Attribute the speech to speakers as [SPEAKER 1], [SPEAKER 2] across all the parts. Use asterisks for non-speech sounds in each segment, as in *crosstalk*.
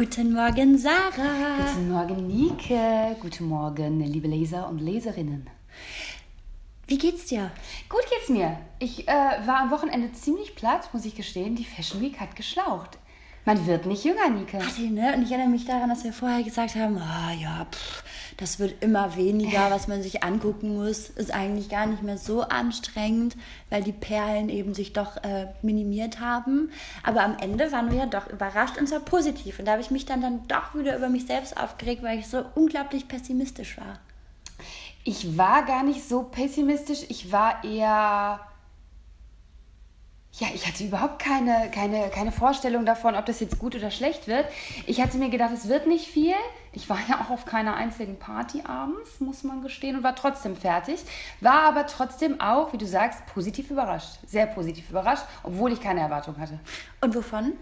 [SPEAKER 1] Guten Morgen, Sarah.
[SPEAKER 2] Guten Morgen, Nike. Guten Morgen, liebe Leser und Leserinnen.
[SPEAKER 1] Wie geht's dir?
[SPEAKER 2] Gut geht's mir. Ich äh, war am Wochenende ziemlich platt, muss ich gestehen. Die Fashion Week hat geschlaucht. Man wird nicht jünger, Nike.
[SPEAKER 1] Ach, ne? Und ich erinnere mich daran, dass wir vorher gesagt haben, ah oh, ja, pff, das wird immer weniger, was man sich angucken muss. Ist eigentlich gar nicht mehr so anstrengend, weil die Perlen eben sich doch äh, minimiert haben. Aber am Ende waren wir ja doch überrascht und zwar positiv. Und da habe ich mich dann, dann doch wieder über mich selbst aufgeregt, weil ich so unglaublich pessimistisch war.
[SPEAKER 2] Ich war gar nicht so pessimistisch. Ich war eher ja, ich hatte überhaupt keine, keine, keine Vorstellung davon, ob das jetzt gut oder schlecht wird. Ich hatte mir gedacht, es wird nicht viel. Ich war ja auch auf keiner einzigen Party abends, muss man gestehen, und war trotzdem fertig. War aber trotzdem auch, wie du sagst, positiv überrascht. Sehr positiv überrascht, obwohl ich keine Erwartung hatte.
[SPEAKER 1] Und wovon?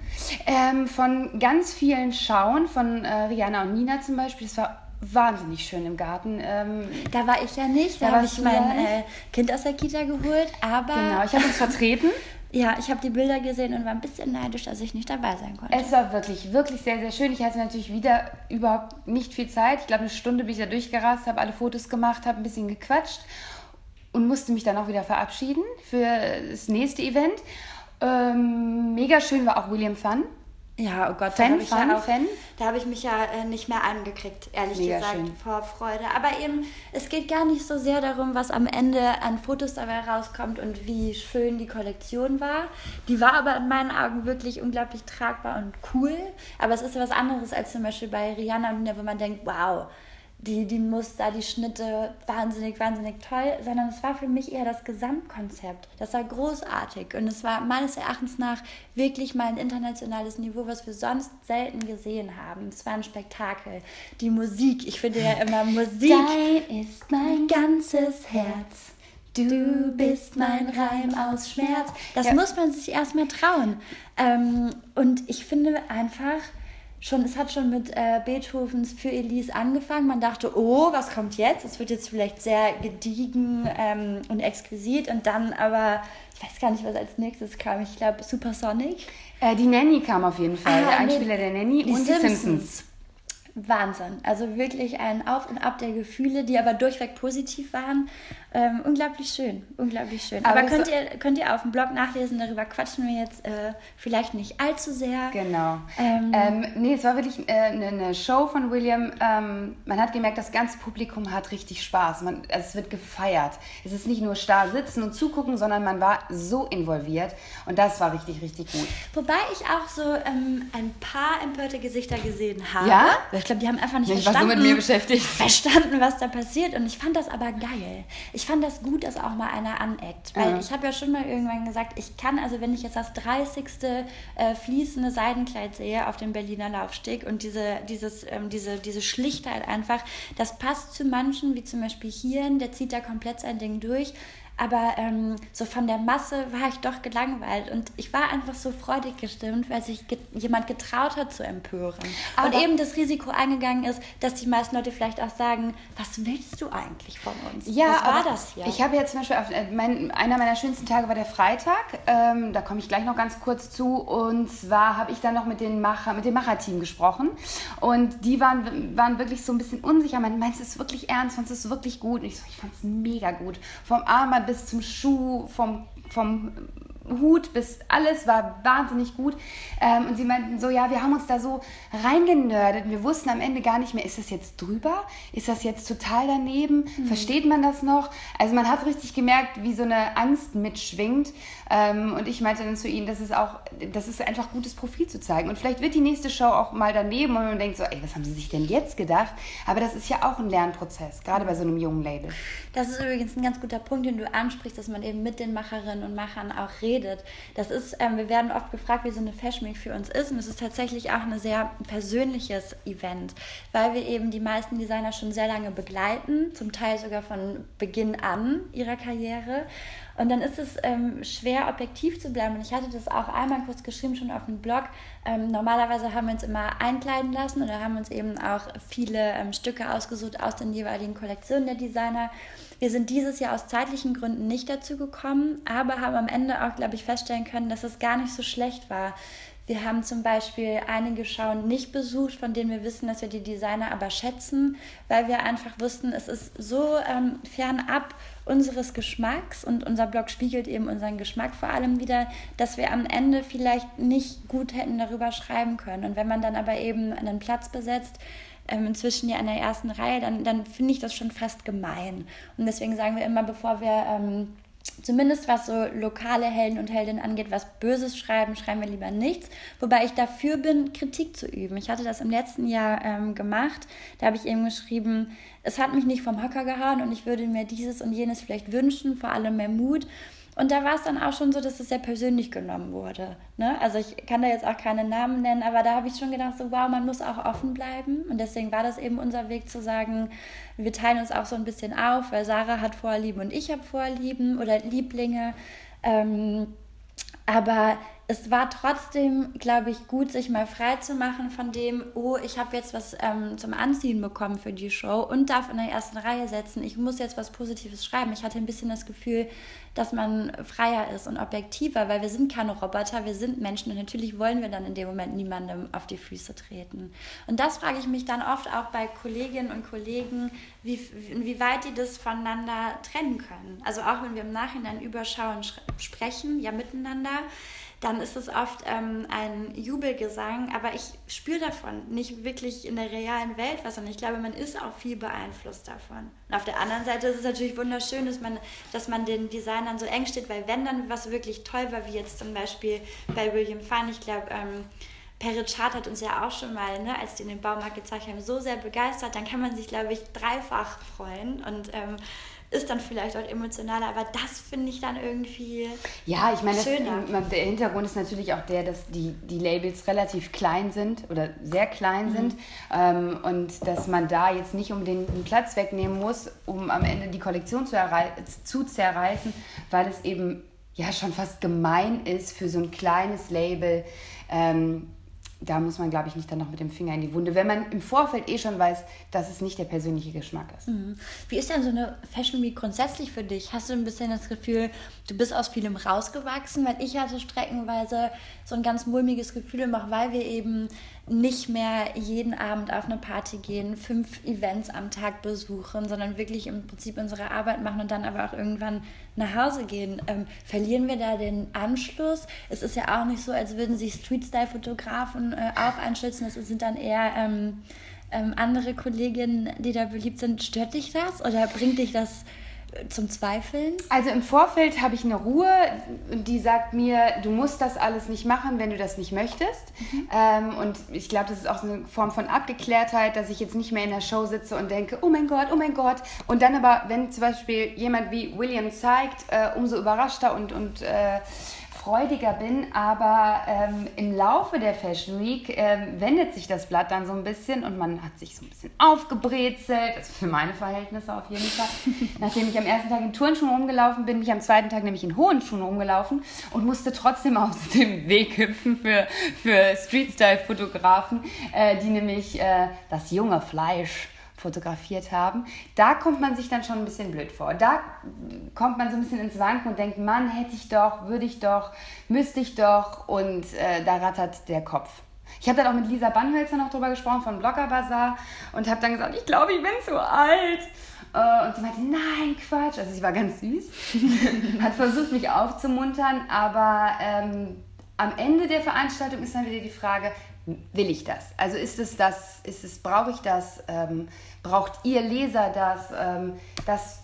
[SPEAKER 2] Ähm, von ganz vielen Schauen, von äh, Rihanna und Nina zum Beispiel. Das war wahnsinnig schön im Garten. Ähm,
[SPEAKER 1] da war ich ja nicht. Da, da habe ich mein äh, Kind aus der Kita geholt. Aber
[SPEAKER 2] genau, ich habe uns vertreten. *laughs*
[SPEAKER 1] Ja, ich habe die Bilder gesehen und war ein bisschen neidisch, dass ich nicht dabei sein konnte.
[SPEAKER 2] Es war wirklich, wirklich sehr, sehr schön. Ich hatte natürlich wieder überhaupt nicht viel Zeit. Ich glaube, eine Stunde bin ich da durchgerast, habe alle Fotos gemacht, habe ein bisschen gequatscht und musste mich dann auch wieder verabschieden für das nächste Event. Ähm, mega schön war auch William Fun.
[SPEAKER 1] Ja, oh Gott, Fan, da habe ich, ja Fan? Da hab ich mich ja äh, nicht mehr angekriegt, ehrlich Mega gesagt, schön. vor Freude. Aber eben, es geht gar nicht so sehr darum, was am Ende an Fotos dabei rauskommt und wie schön die Kollektion war. Die war aber in meinen Augen wirklich unglaublich tragbar und cool. Aber es ist was anderes als zum Beispiel bei Rihanna, wo man denkt, wow, die, die Muster, die Schnitte, wahnsinnig, wahnsinnig toll, sondern es war für mich eher das Gesamtkonzept. Das war großartig und es war meines Erachtens nach wirklich mal ein internationales Niveau, was wir sonst selten gesehen haben. Es war ein Spektakel. Die Musik, ich finde ja immer Musik.
[SPEAKER 2] Dein ist mein ganzes Herz.
[SPEAKER 1] Du bist mein Reim aus Schmerz. Das ja. muss man sich erstmal trauen. Ähm, und ich finde einfach, schon, es hat schon mit äh, Beethovens Für Elise angefangen. Man dachte, oh, was kommt jetzt? Es wird jetzt vielleicht sehr gediegen ähm, und exquisit. Und dann aber, ich weiß gar nicht, was als nächstes kam. Ich glaube, Supersonic.
[SPEAKER 2] Äh, die Nanny kam auf jeden Fall. Ah, der Einspieler nee, der Nanny
[SPEAKER 1] die und Simpsons. die Simpsons. Wahnsinn. Also wirklich ein Auf und Ab der Gefühle, die aber durchweg positiv waren. Ähm, unglaublich schön, unglaublich schön. Aber, aber könnt, ihr, könnt ihr auf dem Blog nachlesen, darüber quatschen wir jetzt äh, vielleicht nicht allzu sehr.
[SPEAKER 2] Genau. Ähm, ähm, nee, es war wirklich äh, eine, eine, Show von William. Ähm, man hat gemerkt, das ganze Publikum hat richtig Spaß. Man, also es wird gefeiert. Es ist nicht nur starr sitzen und zugucken, sondern man war so involviert und das war richtig, richtig gut.
[SPEAKER 1] Wobei ich auch so ähm, ein paar empörte Gesichter gesehen habe.
[SPEAKER 2] Ja?
[SPEAKER 1] Ich glaube, die haben einfach nicht
[SPEAKER 2] ich
[SPEAKER 1] verstanden,
[SPEAKER 2] war so mit mir beschäftigt. *laughs*
[SPEAKER 1] verstanden, was da passiert und ich fand das aber geil. Ich fand das gut, dass auch mal einer aneckt. Weil ja. ich habe ja schon mal irgendwann gesagt, ich kann, also wenn ich jetzt das 30. Äh, fließende Seidenkleid sehe auf dem Berliner Laufsteg und diese, dieses, ähm, diese, diese Schlichtheit einfach, das passt zu manchen, wie zum Beispiel hier, der zieht da komplett sein Ding durch. Aber ähm, so von der Masse war ich doch gelangweilt und ich war einfach so freudig gestimmt, weil sich get jemand getraut hat zu empören. Aber und eben das Risiko eingegangen ist, dass die meisten Leute vielleicht auch sagen, was willst du eigentlich von uns?
[SPEAKER 2] Ja, was war das hier? Ich habe jetzt zum Beispiel, auf, äh, mein, einer meiner schönsten Tage war der Freitag, ähm, da komme ich gleich noch ganz kurz zu und zwar habe ich dann noch mit, den Macher, mit dem Macherteam gesprochen und die waren, waren wirklich so ein bisschen unsicher, meinst du es wirklich ernst, fandest du es wirklich gut? Und ich so, ich fand es mega gut. Vom Arm bis zum Schuh, vom, vom Hut bis alles war wahnsinnig gut. Ähm, und sie meinten so, ja, wir haben uns da so reingenördet. Wir wussten am Ende gar nicht mehr, ist das jetzt drüber? Ist das jetzt total daneben? Mhm. Versteht man das noch? Also man hat richtig gemerkt, wie so eine Angst mitschwingt. Ähm, und ich meinte dann zu ihnen, das ist auch, das ist einfach gutes Profil zu zeigen. Und vielleicht wird die nächste Show auch mal daneben und man denkt so, ey, was haben sie sich denn jetzt gedacht? Aber das ist ja auch ein Lernprozess, gerade bei so einem jungen Label.
[SPEAKER 1] Das ist übrigens ein ganz guter Punkt, den du ansprichst, dass man eben mit den Macherinnen und Machern auch redet. Das ist, ähm, wir werden oft gefragt, wie so eine Fashion Week für uns ist. Und es ist tatsächlich auch ein sehr persönliches Event, weil wir eben die meisten Designer schon sehr lange begleiten, zum Teil sogar von Beginn an ihrer Karriere. Und dann ist es ähm, schwer, objektiv zu bleiben. Und ich hatte das auch einmal kurz geschrieben, schon auf dem Blog. Ähm, normalerweise haben wir uns immer einkleiden lassen oder haben uns eben auch viele ähm, Stücke ausgesucht aus den jeweiligen Kollektionen der Designer. Wir sind dieses Jahr aus zeitlichen Gründen nicht dazu gekommen, aber haben am Ende auch, glaube ich, feststellen können, dass es gar nicht so schlecht war, Wir haben zum Beispiel einige Schauen nicht besucht, von denen wir wissen, dass wir die Designer aber schätzen, weil wir einfach wussten, es ist so ähm, fernab unseres Geschmacks und unser Blog spiegelt eben unseren Geschmack vor allem wieder, dass wir am Ende vielleicht nicht gut hätten darüber schreiben können. Und wenn man dann aber eben einen Platz besetzt, ähm, inzwischen ja in der ersten Reihe, dann, dann finde ich das schon fast gemein. Und deswegen sagen wir immer, bevor wir ähm, zumindest was so lokale Helden und Heldinnen angeht, was Böses schreiben, schreiben wir lieber nichts. Wobei ich dafür bin, Kritik zu üben. Ich hatte das im letzten Jahr ähm, gemacht. Da habe ich eben geschrieben, es hat mich nicht vom Hocker gehauen und ich würde mir dieses und jenes vielleicht wünschen, vor allem mehr Mut. Und da war es dann auch schon so, dass es sehr persönlich genommen wurde. Ne? Also ich kann da jetzt auch keine Namen nennen, aber da habe ich schon gedacht, so wow, man muss auch offen bleiben. Und deswegen war das eben unser Weg zu sagen, wir teilen uns auch so ein bisschen auf, weil Sarah hat Vorlieben und ich habe Vorlieben oder Lieblinge. Ähm, aber es war trotzdem, glaube ich, gut, sich mal frei zu machen von dem, oh, ich habe jetzt was ähm, zum Anziehen bekommen für die Show und darf in der ersten Reihe setzen. Ich muss jetzt was Positives schreiben. Ich hatte ein bisschen das Gefühl, dass man freier ist und objektiver, weil wir sind keine Roboter, wir sind Menschen und natürlich wollen wir dann in dem Moment niemandem auf die Füße treten. Und das frage ich mich dann oft auch bei Kolleginnen und Kollegen, wie, inwieweit die das voneinander trennen können. Also auch wenn wir im Nachhinein über Schauen sprechen, ja miteinander, dann ist es oft ähm, ein Jubelgesang, aber ich spüre davon nicht wirklich in der realen Welt was und ich glaube, man ist auch viel beeinflusst davon. Und auf der anderen Seite ist es natürlich wunderschön, dass man, dass man den Designern so eng steht, weil wenn dann was wirklich toll war, wie jetzt zum Beispiel bei William Fine, ich glaube, ähm, Peritschat hat uns ja auch schon mal, ne, als die in den Baumarkt gezeigt haben, so sehr begeistert, dann kann man sich, glaube ich, dreifach freuen und ähm, ist dann vielleicht auch emotionaler, aber das finde ich dann irgendwie.
[SPEAKER 2] Ja, ich meine, das, der Hintergrund ist natürlich auch der, dass die, die Labels relativ klein sind oder sehr klein mhm. sind ähm, und dass man da jetzt nicht um den, den, Platz wegnehmen muss, um am Ende die Kollektion zu, zu zerreißen, weil es eben ja schon fast gemein ist für so ein kleines Label. Ähm, da muss man, glaube ich, nicht dann noch mit dem Finger in die Wunde, wenn man im Vorfeld eh schon weiß, dass es nicht der persönliche Geschmack ist.
[SPEAKER 1] Mhm. Wie ist denn so eine Fashion Week grundsätzlich für dich? Hast du ein bisschen das Gefühl, du bist aus vielem rausgewachsen? Weil ich hatte streckenweise so ein ganz mulmiges Gefühl, auch weil wir eben nicht mehr jeden Abend auf eine Party gehen, fünf Events am Tag besuchen, sondern wirklich im Prinzip unsere Arbeit machen und dann aber auch irgendwann nach Hause gehen. Ähm, verlieren wir da den Anschluss? Es ist ja auch nicht so, als würden sich Street-Style-Fotografen äh, auf einschätzen. Das sind dann eher ähm, ähm, andere Kolleginnen, die da beliebt sind. Stört dich das oder bringt dich das zum Zweifeln?
[SPEAKER 2] Also im Vorfeld habe ich eine Ruhe, die sagt mir, du musst das alles nicht machen, wenn du das nicht möchtest. Mhm. Ähm, und ich glaube, das ist auch so eine Form von Abgeklärtheit, dass ich jetzt nicht mehr in der Show sitze und denke, oh mein Gott, oh mein Gott. Und dann aber, wenn zum Beispiel jemand wie William zeigt, äh, umso überraschter und, und äh, freudiger bin, aber ähm, im Laufe der Fashion Week ähm, wendet sich das Blatt dann so ein bisschen und man hat sich so ein bisschen aufgebrezelt, also für meine Verhältnisse auf jeden Fall. *laughs* Nachdem ich am ersten Tag in Turnschuhen rumgelaufen bin, bin ich am zweiten Tag nämlich in hohen Schuhen rumgelaufen und musste trotzdem aus *laughs* dem Weg hüpfen für, für Street-Style-Fotografen, äh, die nämlich äh, das junge Fleisch fotografiert haben, da kommt man sich dann schon ein bisschen blöd vor. Da kommt man so ein bisschen ins Wanken und denkt, Mann, hätte ich doch, würde ich doch, müsste ich doch und äh, da rattert der Kopf. Ich habe dann auch mit Lisa Bannhölzer noch drüber gesprochen von Blogger Bazaar und habe dann gesagt, ich glaube, ich bin zu alt. Äh, und sie meinte, nein, Quatsch. Also sie war ganz süß, *laughs* hat versucht, mich aufzumuntern, aber ähm, am Ende der Veranstaltung ist dann wieder die Frage, will ich das? Also ist es das, ist es, brauche ich das, ähm, braucht ihr Leser das, ähm, das,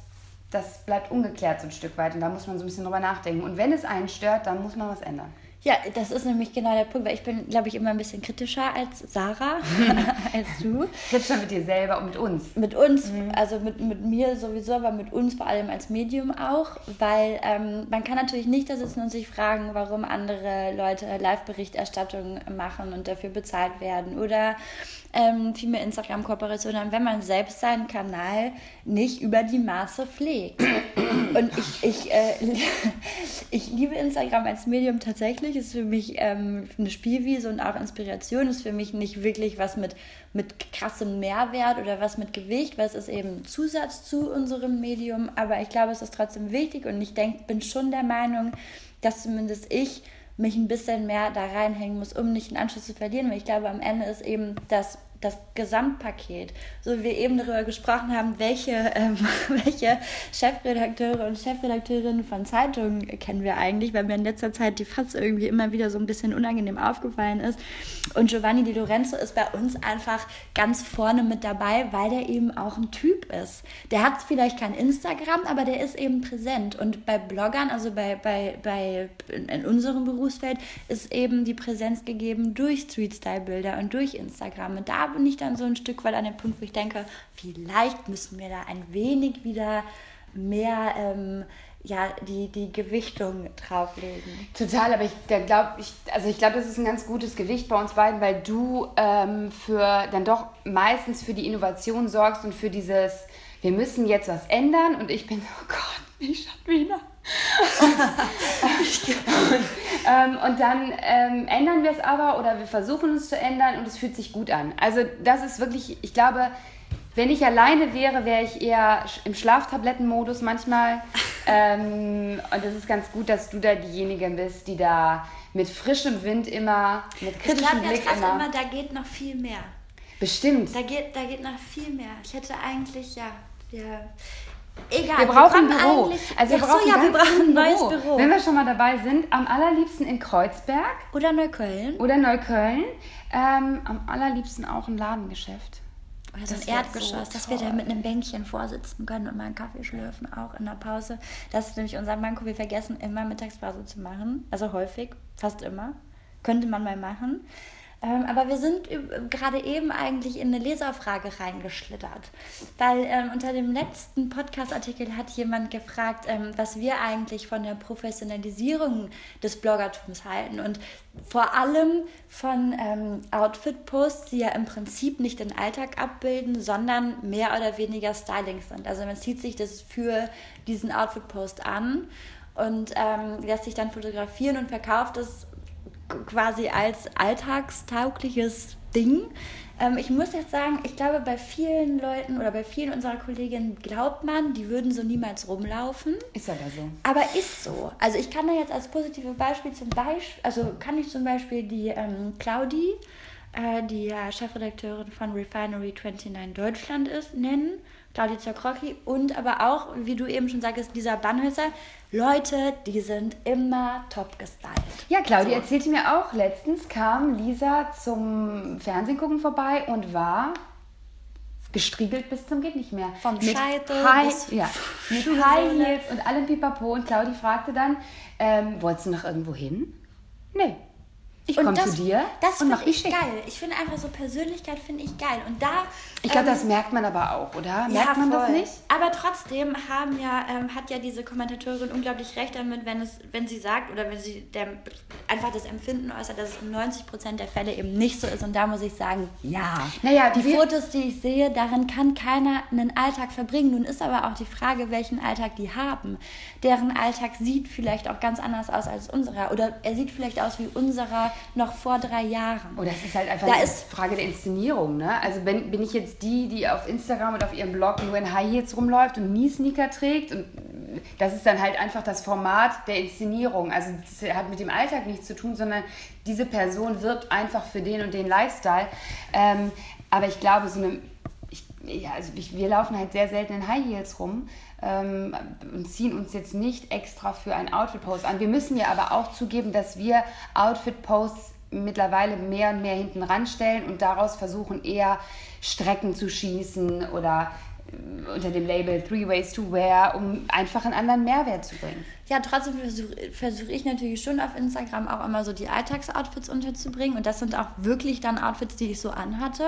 [SPEAKER 2] das bleibt ungeklärt so ein Stück weit und da muss man so ein bisschen drüber nachdenken. Und wenn es einen stört, dann muss man was ändern.
[SPEAKER 1] Ja, das ist nämlich genau der Punkt, weil ich bin, glaube ich, immer ein bisschen kritischer als Sarah, *laughs* als du.
[SPEAKER 2] Kritischer mit dir selber und mit uns.
[SPEAKER 1] Mit uns, mhm. also mit, mit mir sowieso, aber mit uns vor allem als Medium auch, weil ähm, man kann natürlich nicht da sitzen und sich fragen, warum andere Leute Live-Berichterstattung machen und dafür bezahlt werden oder ähm, viel mehr Instagram-Kooperationen haben, wenn man selbst seinen Kanal nicht über die Maße pflegt. Und ich, ich, äh, *laughs* ich liebe Instagram als Medium tatsächlich. Ist für mich ähm, eine Spielwiese und auch Inspiration. Ist für mich nicht wirklich was mit, mit krassem Mehrwert oder was mit Gewicht, weil es ist eben Zusatz zu unserem Medium. Aber ich glaube, es ist trotzdem wichtig und ich denk, bin schon der Meinung, dass zumindest ich mich ein bisschen mehr da reinhängen muss, um nicht den Anschluss zu verlieren. Weil ich glaube, am Ende ist eben das das Gesamtpaket. So wie wir eben darüber gesprochen haben, welche, ähm, *laughs* welche Chefredakteure und Chefredakteurinnen von Zeitungen kennen wir eigentlich, weil mir in letzter Zeit die Fatz irgendwie immer wieder so ein bisschen unangenehm aufgefallen ist. Und Giovanni Di Lorenzo ist bei uns einfach ganz vorne mit dabei, weil der eben auch ein Typ ist. Der hat vielleicht kein Instagram, aber der ist eben präsent. Und bei Bloggern, also bei, bei, bei in unserem Berufsfeld, ist eben die Präsenz gegeben durch Street-Style-Bilder und durch Instagram. Und da bin ich dann so ein Stück weit an dem Punkt, wo ich denke, vielleicht müssen wir da ein wenig wieder mehr ähm, ja, die, die Gewichtung drauflegen.
[SPEAKER 2] Total, aber ich glaube, ich, also ich glaube, das ist ein ganz gutes Gewicht bei uns beiden, weil du ähm, für dann doch meistens für die Innovation sorgst und für dieses, wir müssen jetzt was ändern und ich bin, oh Gott, nicht schon wieder. Und, ähm, und dann ähm, ändern wir es aber oder wir versuchen es zu ändern und es fühlt sich gut an. Also das ist wirklich, ich glaube, wenn ich alleine wäre, wäre ich eher im Schlaftablettenmodus manchmal. *laughs* ähm, und es ist ganz gut, dass du da diejenige bist, die da mit frischem Wind immer, mit kritischem
[SPEAKER 1] ich Blick immer, immer. Da geht noch viel mehr.
[SPEAKER 2] Bestimmt.
[SPEAKER 1] Da geht, da geht noch viel mehr. Ich hätte eigentlich, ja, ja Egal.
[SPEAKER 2] Wir brauchen ein Büro. Also wir brauchen, so, ja, wir brauchen ein neues Büro. Büro. Wenn wir schon mal dabei sind, am allerliebsten in Kreuzberg.
[SPEAKER 1] Oder Neukölln.
[SPEAKER 2] Oder Neukölln. Ähm, am allerliebsten auch ein Ladengeschäft.
[SPEAKER 1] Oder so ein Erdgeschoss, so dass wir da mit einem Bänkchen vorsitzen können und mal einen Kaffee schlürfen, auch in der Pause. Das ist nämlich unser Manko. Wir vergessen immer Mittagspause zu machen. Also häufig, fast immer. Könnte man mal machen. Ähm, aber wir sind gerade eben eigentlich in eine Leserfrage reingeschlittert, weil ähm, unter dem letzten Podcast-Artikel hat jemand gefragt, ähm, was wir eigentlich von der Professionalisierung des Bloggertums halten und vor allem von ähm, Outfit-Posts, die ja im Prinzip nicht den Alltag abbilden, sondern mehr oder weniger Styling sind. Also man zieht sich das für diesen Outfit-Post an und ähm, lässt sich dann fotografieren und verkauft es quasi als alltagstaugliches Ding. Ähm, ich muss jetzt sagen, ich glaube, bei vielen Leuten oder bei vielen unserer Kolleginnen glaubt man, die würden so niemals rumlaufen.
[SPEAKER 2] Ist aber so.
[SPEAKER 1] Aber ist so. Also ich kann da jetzt als positives Beispiel zum Beispiel, also kann ich zum Beispiel die ähm, Claudi, äh, die ja Chefredakteurin von Refinery 29 Deutschland ist, nennen. Claudia Zakrocki und aber auch, wie du eben schon sagst, dieser Bannhölzer. Leute, die sind immer top gestylt.
[SPEAKER 2] Ja, Claudia so. erzählte mir auch, letztens kam Lisa zum Fernsehen gucken vorbei und war gestriegelt bis zum geht nicht mehr.
[SPEAKER 1] Vom mit Scheitel
[SPEAKER 2] High, bis ja, *laughs* mit High Heels und allem Pipapo. Und Claudia fragte dann, ähm, wolltest du noch irgendwo hin? Nee. Ich komme zu dir
[SPEAKER 1] das und mach ich geil. Ich finde einfach so Persönlichkeit finde ich geil. Und da.
[SPEAKER 2] Ich glaube, ähm, das merkt man aber auch, oder? Merkt ja, man voll. das nicht?
[SPEAKER 1] Aber trotzdem haben ja, ähm, hat ja diese Kommentatorin unglaublich recht damit, wenn es, wenn sie sagt oder wenn sie der, einfach das Empfinden äußert, dass es in 90 Prozent der Fälle eben nicht so ist. Und da muss ich sagen, ja. Naja, die Fotos, die ich sehe, darin kann keiner einen Alltag verbringen. Nun ist aber auch die Frage, welchen Alltag die haben. Deren Alltag sieht vielleicht auch ganz anders aus als unserer. Oder er sieht vielleicht aus wie unserer noch vor drei Jahren.
[SPEAKER 2] Oder es ist halt einfach da eine ist Frage der Inszenierung. Ne? Also bin, bin ich jetzt die, die auf Instagram und auf ihrem Blog nur in High Heels rumläuft und nie Sneaker trägt und das ist dann halt einfach das Format der Inszenierung. Also das hat mit dem Alltag nichts zu tun, sondern diese Person wirbt einfach für den und den Lifestyle. Ähm, aber ich glaube, so eine, ja, also ich, wir laufen halt sehr selten in High Heels rum ähm, und ziehen uns jetzt nicht extra für ein Outfit-Post an. Wir müssen ja aber auch zugeben, dass wir Outfit-Posts mittlerweile mehr und mehr hinten ranstellen und daraus versuchen eher Strecken zu schießen oder äh, unter dem Label Three Ways to Wear, um einfach einen anderen Mehrwert zu bringen.
[SPEAKER 1] Ja, trotzdem versuche versuch ich natürlich schon auf Instagram auch immer so die Alltagsoutfits unterzubringen. Und das sind auch wirklich dann Outfits, die ich so anhatte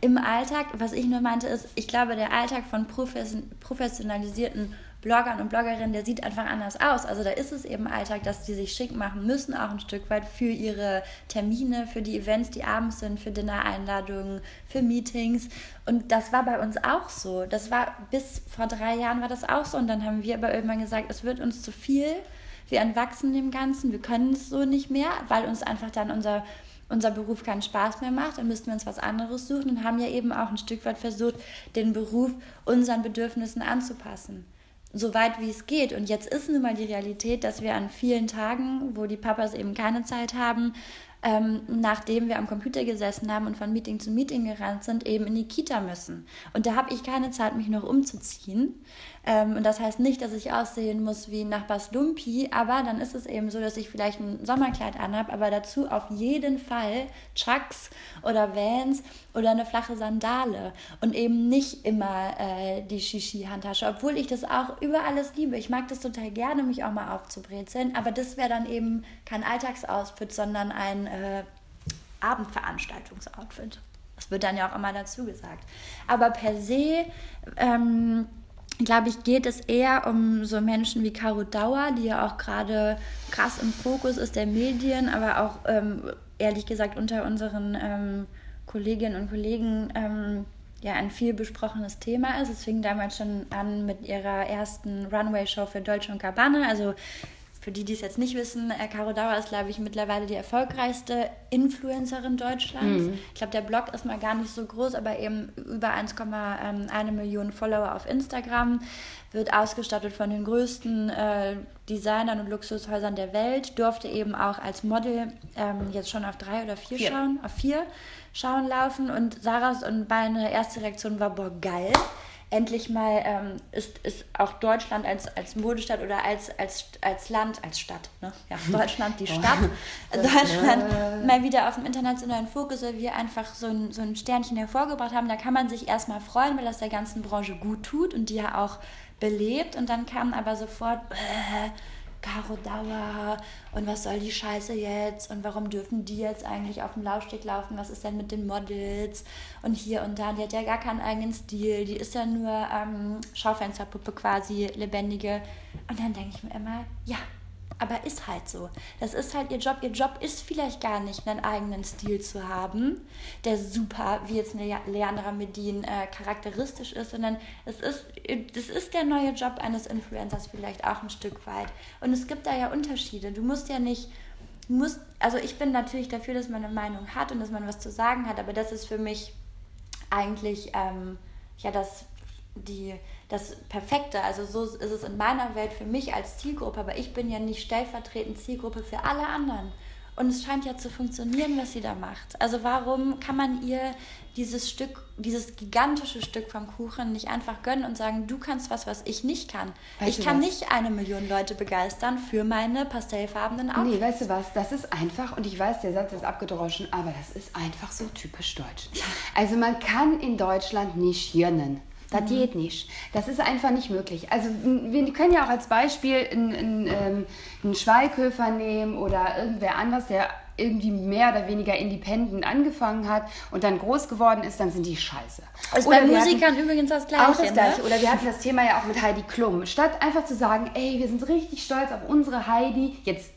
[SPEAKER 1] im Alltag. Was ich nur meinte ist, ich glaube, der Alltag von professionalisierten Bloggern und Bloggerinnen, der sieht einfach anders aus. Also da ist es eben Alltag, dass die sich schick machen müssen, auch ein Stück weit für ihre Termine, für die Events, die abends sind, für Dinner-Einladungen, für Meetings. Und das war bei uns auch so. Das war bis vor drei Jahren war das auch so. Und dann haben wir aber irgendwann gesagt, es wird uns zu viel. Wir entwachsen dem Ganzen, wir können es so nicht mehr, weil uns einfach dann unser unser Beruf keinen Spaß mehr macht, dann müssten wir uns was anderes suchen und haben ja eben auch ein Stück weit versucht, den Beruf unseren Bedürfnissen anzupassen so weit wie es geht. Und jetzt ist nun mal die Realität, dass wir an vielen Tagen, wo die Papas eben keine Zeit haben, ähm, nachdem wir am Computer gesessen haben und von Meeting zu Meeting gerannt sind, eben in die Kita müssen. Und da habe ich keine Zeit, mich noch umzuziehen. Ähm, und das heißt nicht, dass ich aussehen muss wie Nachbars Lumpi, aber dann ist es eben so, dass ich vielleicht ein Sommerkleid anhabe, aber dazu auf jeden Fall Chucks oder Vans oder eine flache Sandale und eben nicht immer äh, die Shishi-Handtasche, obwohl ich das auch über alles liebe. Ich mag das total gerne, mich auch mal aufzubrezeln, aber das wäre dann eben kein Alltagsoutfit, sondern ein äh, Abendveranstaltungsoutfit. Das wird dann ja auch immer dazu gesagt. Aber per se ähm, glaube ich, geht es eher um so Menschen wie Caro Dauer, die ja auch gerade krass im Fokus ist der Medien, aber auch ähm, ehrlich gesagt unter unseren ähm, Kolleginnen und Kollegen ähm, ja ein viel besprochenes Thema ist. Es fing damals schon an mit ihrer ersten Runway-Show für Deutsche und Gabbana, also für die, die es jetzt nicht wissen, äh, Caro Dauer ist, glaube ich, mittlerweile die erfolgreichste Influencerin Deutschlands. Mhm. Ich glaube, der Blog ist mal gar nicht so groß, aber eben über 1,1 Millionen Follower auf Instagram, wird ausgestattet von den größten äh, Designern und Luxushäusern der Welt, durfte eben auch als Model ähm, jetzt schon auf drei oder vier, vier. schauen, auf vier schauen laufen und Sarahs und meine erste Reaktion war, boah, geil endlich mal ähm, ist, ist auch Deutschland als, als Modestadt oder als, als, als Land, als Stadt, ne? ja, *laughs* Deutschland die Stadt, *laughs* Deutschland mal wieder auf dem internationalen Fokus, weil wir einfach so ein, so ein Sternchen hervorgebracht haben. Da kann man sich erstmal freuen, weil das der ganzen Branche gut tut und die ja auch belebt. Und dann kam aber sofort, äh, Caro Dauer und was soll die Scheiße jetzt und warum dürfen die jetzt eigentlich auf dem Laufsteg laufen, was ist denn mit den Models? Und hier und da, die hat ja gar keinen eigenen Stil, die ist ja nur ähm, Schaufensterpuppe quasi, lebendige. Und dann denke ich mir immer, ja, aber ist halt so. Das ist halt ihr Job. Ihr Job ist vielleicht gar nicht, einen eigenen Stil zu haben, der super, wie jetzt eine Leandra Medin, äh, charakteristisch ist, sondern es ist, das ist der neue Job eines Influencers vielleicht auch ein Stück weit. Und es gibt da ja Unterschiede. Du musst ja nicht, musst, also ich bin natürlich dafür, dass man eine Meinung hat und dass man was zu sagen hat, aber das ist für mich eigentlich ähm, ja das die, das Perfekte. Also so ist es in meiner Welt für mich als Zielgruppe, aber ich bin ja nicht stellvertretend Zielgruppe für alle anderen. Und es scheint ja zu funktionieren, was sie da macht. Also warum kann man ihr dieses Stück, dieses gigantische Stück vom Kuchen nicht einfach gönnen und sagen, du kannst was, was ich nicht kann. Weißt ich kann was? nicht eine Million Leute begeistern für meine pastellfarbenen
[SPEAKER 2] Outfits. Nee, weißt du was, das ist einfach, und ich weiß, der Satz ist abgedroschen, aber das ist einfach so typisch deutsch. Also man kann in Deutschland nicht hirnen. Das mhm. geht nicht. Das ist einfach nicht möglich. Also wir können ja auch als Beispiel einen, einen, ähm, einen Schweighöfer nehmen oder irgendwer anders, der irgendwie mehr oder weniger independent angefangen hat und dann groß geworden ist, dann sind die scheiße.
[SPEAKER 1] Ist oder bei Musikern hatten, übrigens das Gleiche.
[SPEAKER 2] Auch das Gleiche. Ne? Oder wir hatten das Thema ja auch mit Heidi Klum. Statt einfach zu sagen, ey, wir sind richtig stolz auf unsere Heidi, jetzt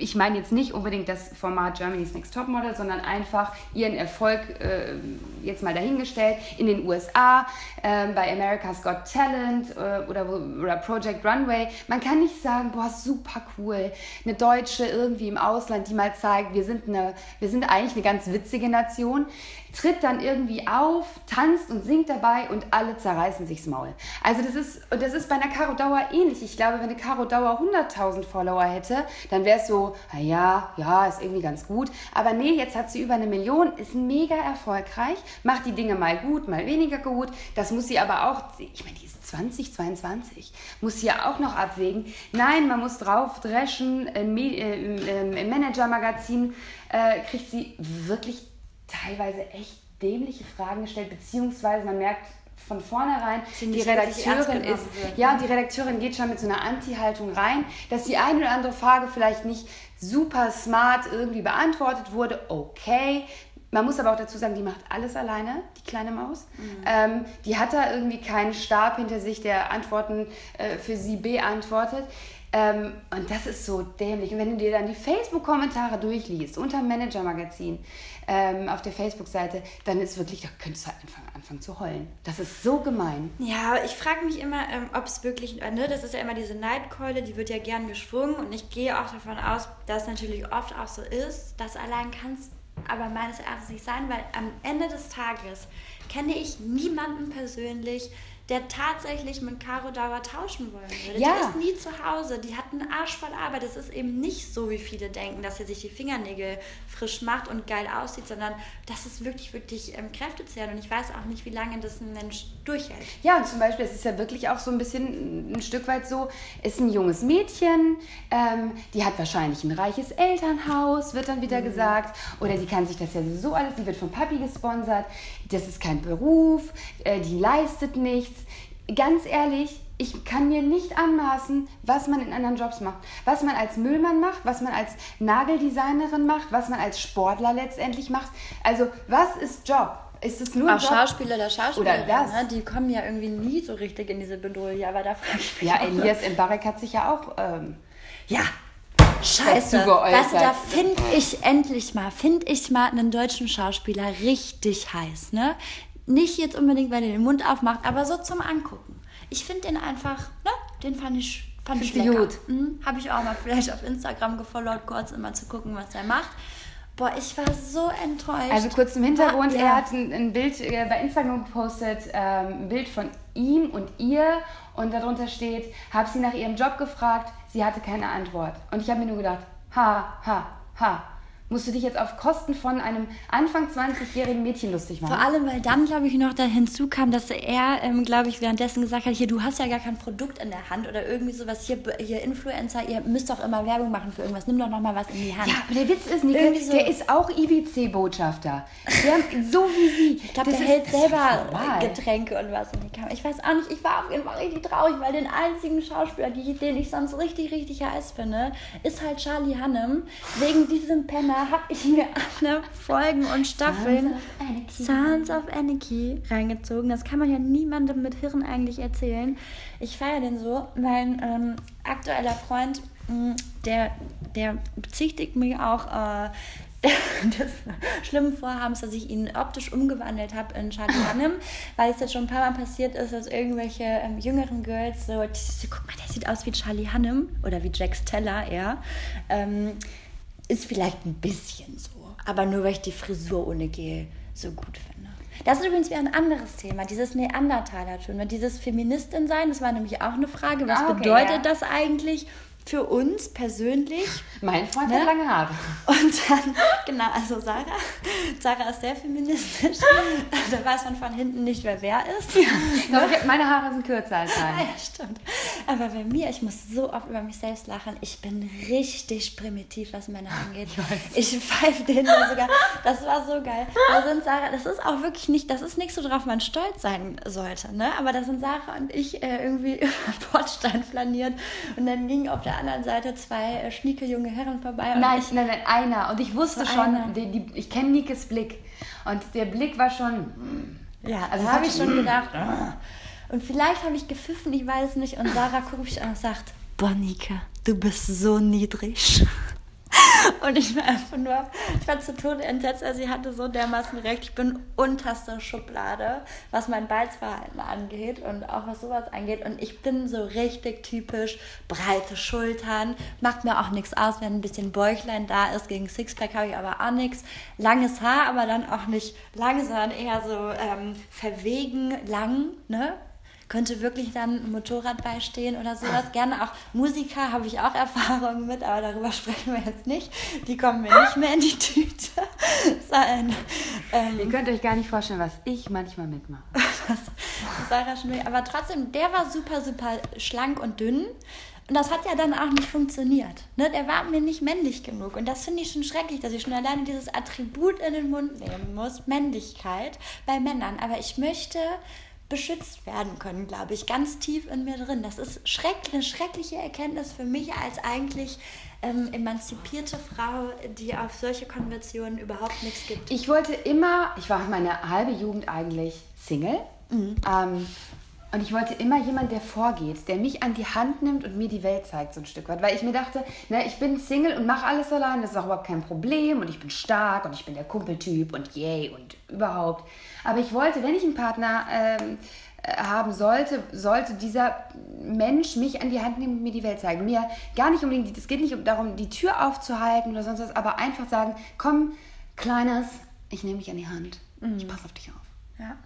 [SPEAKER 2] ich meine jetzt nicht unbedingt das Format Germany's Next Top Model, sondern einfach ihren Erfolg äh, jetzt mal dahingestellt in den USA, äh, bei America's Got Talent äh, oder, oder Project Runway. Man kann nicht sagen, boah, super cool, eine Deutsche irgendwie im Ausland, die mal zeigt, wir sind, eine, wir sind eigentlich eine ganz witzige Nation tritt dann irgendwie auf, tanzt und singt dabei und alle zerreißen sich's Maul. Also das ist, das ist bei einer Caro Dauer ähnlich. Ich glaube, wenn eine Caro Dauer 100.000 Follower hätte, dann wäre es so, naja, ja, ist irgendwie ganz gut. Aber nee, jetzt hat sie über eine Million, ist mega erfolgreich, macht die Dinge mal gut, mal weniger gut. Das muss sie aber auch, ich meine, die ist 2022, muss sie ja auch noch abwägen. Nein, man muss drauf dreschen, im, im Manager-Magazin äh, kriegt sie wirklich teilweise echt dämliche Fragen gestellt, beziehungsweise man merkt von vornherein, die Redakteurin ist, wird, ja, die Redakteurin geht schon mit so einer Anti-Haltung rein, dass die eine oder andere Frage vielleicht nicht super smart irgendwie beantwortet wurde, okay. Man muss aber auch dazu sagen, die macht alles alleine, die kleine Maus. Mhm. Ähm, die hat da irgendwie keinen Stab hinter sich, der Antworten äh, für sie beantwortet. Ähm, und das ist so dämlich. Und wenn du dir dann die Facebook-Kommentare durchliest unter Manager-Magazin ähm, auf der Facebook-Seite, dann ist wirklich, da könntest du halt anfangen, anfangen zu heulen. Das ist so gemein.
[SPEAKER 1] Ja, ich frage mich immer, ähm, ob es wirklich, äh, ne, das ist ja immer diese Neidkeule, die wird ja gern geschwungen. Und ich gehe auch davon aus, dass es natürlich oft auch so ist, dass allein kann es aber meines Erachtens nicht sein, weil am Ende des Tages kenne ich niemanden persönlich, der tatsächlich mit Caro Dauer tauschen wollen würde. Ja. Die ist nie zu Hause, die hat einen Arsch voll Arbeit. Es ist eben nicht so, wie viele denken, dass sie sich die Fingernägel frisch macht und geil aussieht, sondern das ist wirklich, wirklich ähm, kräftezehrend. Und ich weiß auch nicht, wie lange das ein Mensch durchhält.
[SPEAKER 2] Ja, und zum Beispiel, es ist ja wirklich auch so ein bisschen ein Stück weit so, ist ein junges Mädchen, ähm, die hat wahrscheinlich ein reiches Elternhaus, wird dann wieder mhm. gesagt, oder die kann sich das ja so alles, die wird von Papi gesponsert, das ist kein Beruf, äh, die leistet nichts. Ganz ehrlich, ich kann mir nicht anmaßen, was man in anderen Jobs macht. Was man als Müllmann macht, was man als Nageldesignerin macht, was man als Sportler letztendlich macht. Also, was ist Job? Ist es nur
[SPEAKER 1] Auch Job? Schauspieler oder Schauspielerin, oder das? Ne? die kommen ja irgendwie nie so richtig in diese Bedrohung. Aber da frage ich
[SPEAKER 2] mich Ja, Elias Mbarek hat sich ja auch... Ähm,
[SPEAKER 1] ja, Scheiße. Weißt du, da finde ich endlich mal, finde ich mal einen deutschen Schauspieler richtig heiß, ne? Nicht jetzt unbedingt, weil er den Mund aufmacht, aber so zum Angucken. Ich finde den einfach, ne? Den fand ich, fand ich gut. Mhm. Habe ich auch mal vielleicht auf Instagram gefollowt, kurz immer zu gucken, was er macht. Boah, ich war so enttäuscht.
[SPEAKER 2] Also kurz zum Hintergrund, ja. er hat ein, ein Bild äh, bei Instagram gepostet, ähm, ein Bild von ihm und ihr und darunter steht, habe sie nach ihrem Job gefragt, sie hatte keine Antwort. Und ich habe mir nur gedacht, ha, ha, ha musst du dich jetzt auf Kosten von einem Anfang 20-jährigen Mädchen lustig machen.
[SPEAKER 1] Vor allem, weil dann, glaube ich, noch da hinzukam, dass er, ähm, glaube ich, währenddessen gesagt hat, hier, du hast ja gar kein Produkt in der Hand oder irgendwie sowas, hier, hier Influencer, ihr müsst doch immer Werbung machen für irgendwas, nimm doch noch mal was in die Hand.
[SPEAKER 2] Ja, aber der Witz ist, Nicole, so der ist auch IWC-Botschafter. so wie sie.
[SPEAKER 1] Ich glaube, der hält selber Getränke und was in die Kamera. Ich weiß auch nicht, ich war auf jeden Fall richtig traurig, weil den einzigen Schauspieler, den ich sonst richtig, richtig heiß finde, ist halt Charlie Hannem. Wegen diesem Penner habe ich mir alle Folgen und Staffeln Sons of Anarchy reingezogen. Das kann man ja niemandem mit Hirn eigentlich erzählen. Ich feiere den so. Mein ähm, aktueller Freund, mm, der, der bezichtigt mich auch äh, *laughs* des schlimmen Vorhabens, dass ich ihn optisch umgewandelt habe in Charlie *laughs* Hunnam, weil es jetzt schon ein paar Mal passiert ist, dass irgendwelche ähm, jüngeren Girls so, guck mal, der sieht aus wie Charlie Hunnam oder wie Jack Steller eher. Ähm, ist vielleicht ein bisschen so, aber nur weil ich die Frisur ohne Gel so gut finde. Das ist übrigens wieder ein anderes Thema, dieses Neandertaler-Tun. Dieses Feministin sein, das war nämlich auch eine Frage. Was ah, okay, bedeutet ja. das eigentlich? Für uns persönlich.
[SPEAKER 2] Mein Freund ne? hat lange Haare.
[SPEAKER 1] Und dann, *laughs* genau, also Sarah. Sarah ist sehr feministisch. da weiß man von hinten nicht, wer wer ist. Ja,
[SPEAKER 2] ne? meine Haare sind kürzer als deine. Ah,
[SPEAKER 1] ja, stimmt. Aber bei mir, ich muss so oft über mich selbst lachen. Ich bin richtig primitiv, was Männer angeht. Ich, ich pfeife denen sogar. Das war so geil. Da sind Sarah, das ist auch wirklich nicht, das ist nichts, worauf man stolz sein sollte. Ne? Aber da sind Sarah und ich äh, irgendwie *laughs* über Bordstein flaniert und dann ging auf der anderen Seite zwei äh, schnieke junge Herren vorbei.
[SPEAKER 2] nein, ich, nein, nein, einer. Und ich wusste schon, die, die, ich kenne Nikes Blick. Und der Blick war schon.
[SPEAKER 1] Ja, also habe ich schon gedacht. Ah. Und vielleicht habe ich gepfiffen, ich weiß es nicht. Und Sarah guckt mich an und sagt: Boah, Nike, du bist so niedrig. *laughs* Und ich war einfach nur, ich war zu Tode entsetzt, also sie hatte so dermaßen recht. Ich bin unterste Schublade, was mein Balzverhalten angeht und auch was sowas angeht. Und ich bin so richtig typisch breite Schultern, macht mir auch nichts aus, wenn ein bisschen Bäuchlein da ist. Gegen Sixpack habe ich aber auch nichts. Langes Haar, aber dann auch nicht lang, sondern eher so ähm, verwegen lang, ne? Könnte wirklich dann ein Motorrad beistehen oder sowas. Gerne auch Musiker habe ich auch Erfahrungen mit, aber darüber *laughs* sprechen wir jetzt nicht. Die kommen mir nicht mehr in die Tüte. *laughs*
[SPEAKER 2] Sein, ähm, Ihr könnt euch gar nicht vorstellen, was ich manchmal mitmache. *laughs*
[SPEAKER 1] Sarah Schmidt, aber trotzdem, der war super, super schlank und dünn. Und das hat ja dann auch nicht funktioniert. Ne? Der war mir nicht männlich genug. Und das finde ich schon schrecklich, dass ich schon alleine dieses Attribut in den Mund nehmen muss, Männlichkeit bei Männern. Aber ich möchte beschützt werden können, glaube ich, ganz tief in mir drin. Das ist schrecklich, eine schreckliche Erkenntnis für mich als eigentlich ähm, emanzipierte Frau, die auf solche Konventionen überhaupt nichts gibt.
[SPEAKER 2] Ich wollte immer, ich war meine halbe Jugend eigentlich Single. Mhm. Ähm, und ich wollte immer jemand, der vorgeht, der mich an die Hand nimmt und mir die Welt zeigt, so ein Stück weit. Weil ich mir dachte, ne, ich bin Single und mache alles allein, das ist auch überhaupt kein Problem und ich bin stark und ich bin der Kumpeltyp und yay und überhaupt. Aber ich wollte, wenn ich einen Partner ähm, äh, haben sollte, sollte dieser Mensch mich an die Hand nehmen und mir die Welt zeigen. Mir gar nicht unbedingt, es geht nicht darum, die Tür aufzuhalten oder sonst was, aber einfach sagen, komm, Kleines, ich nehme dich an die Hand. Mhm. Ich passe auf dich auf.
[SPEAKER 1] Ja.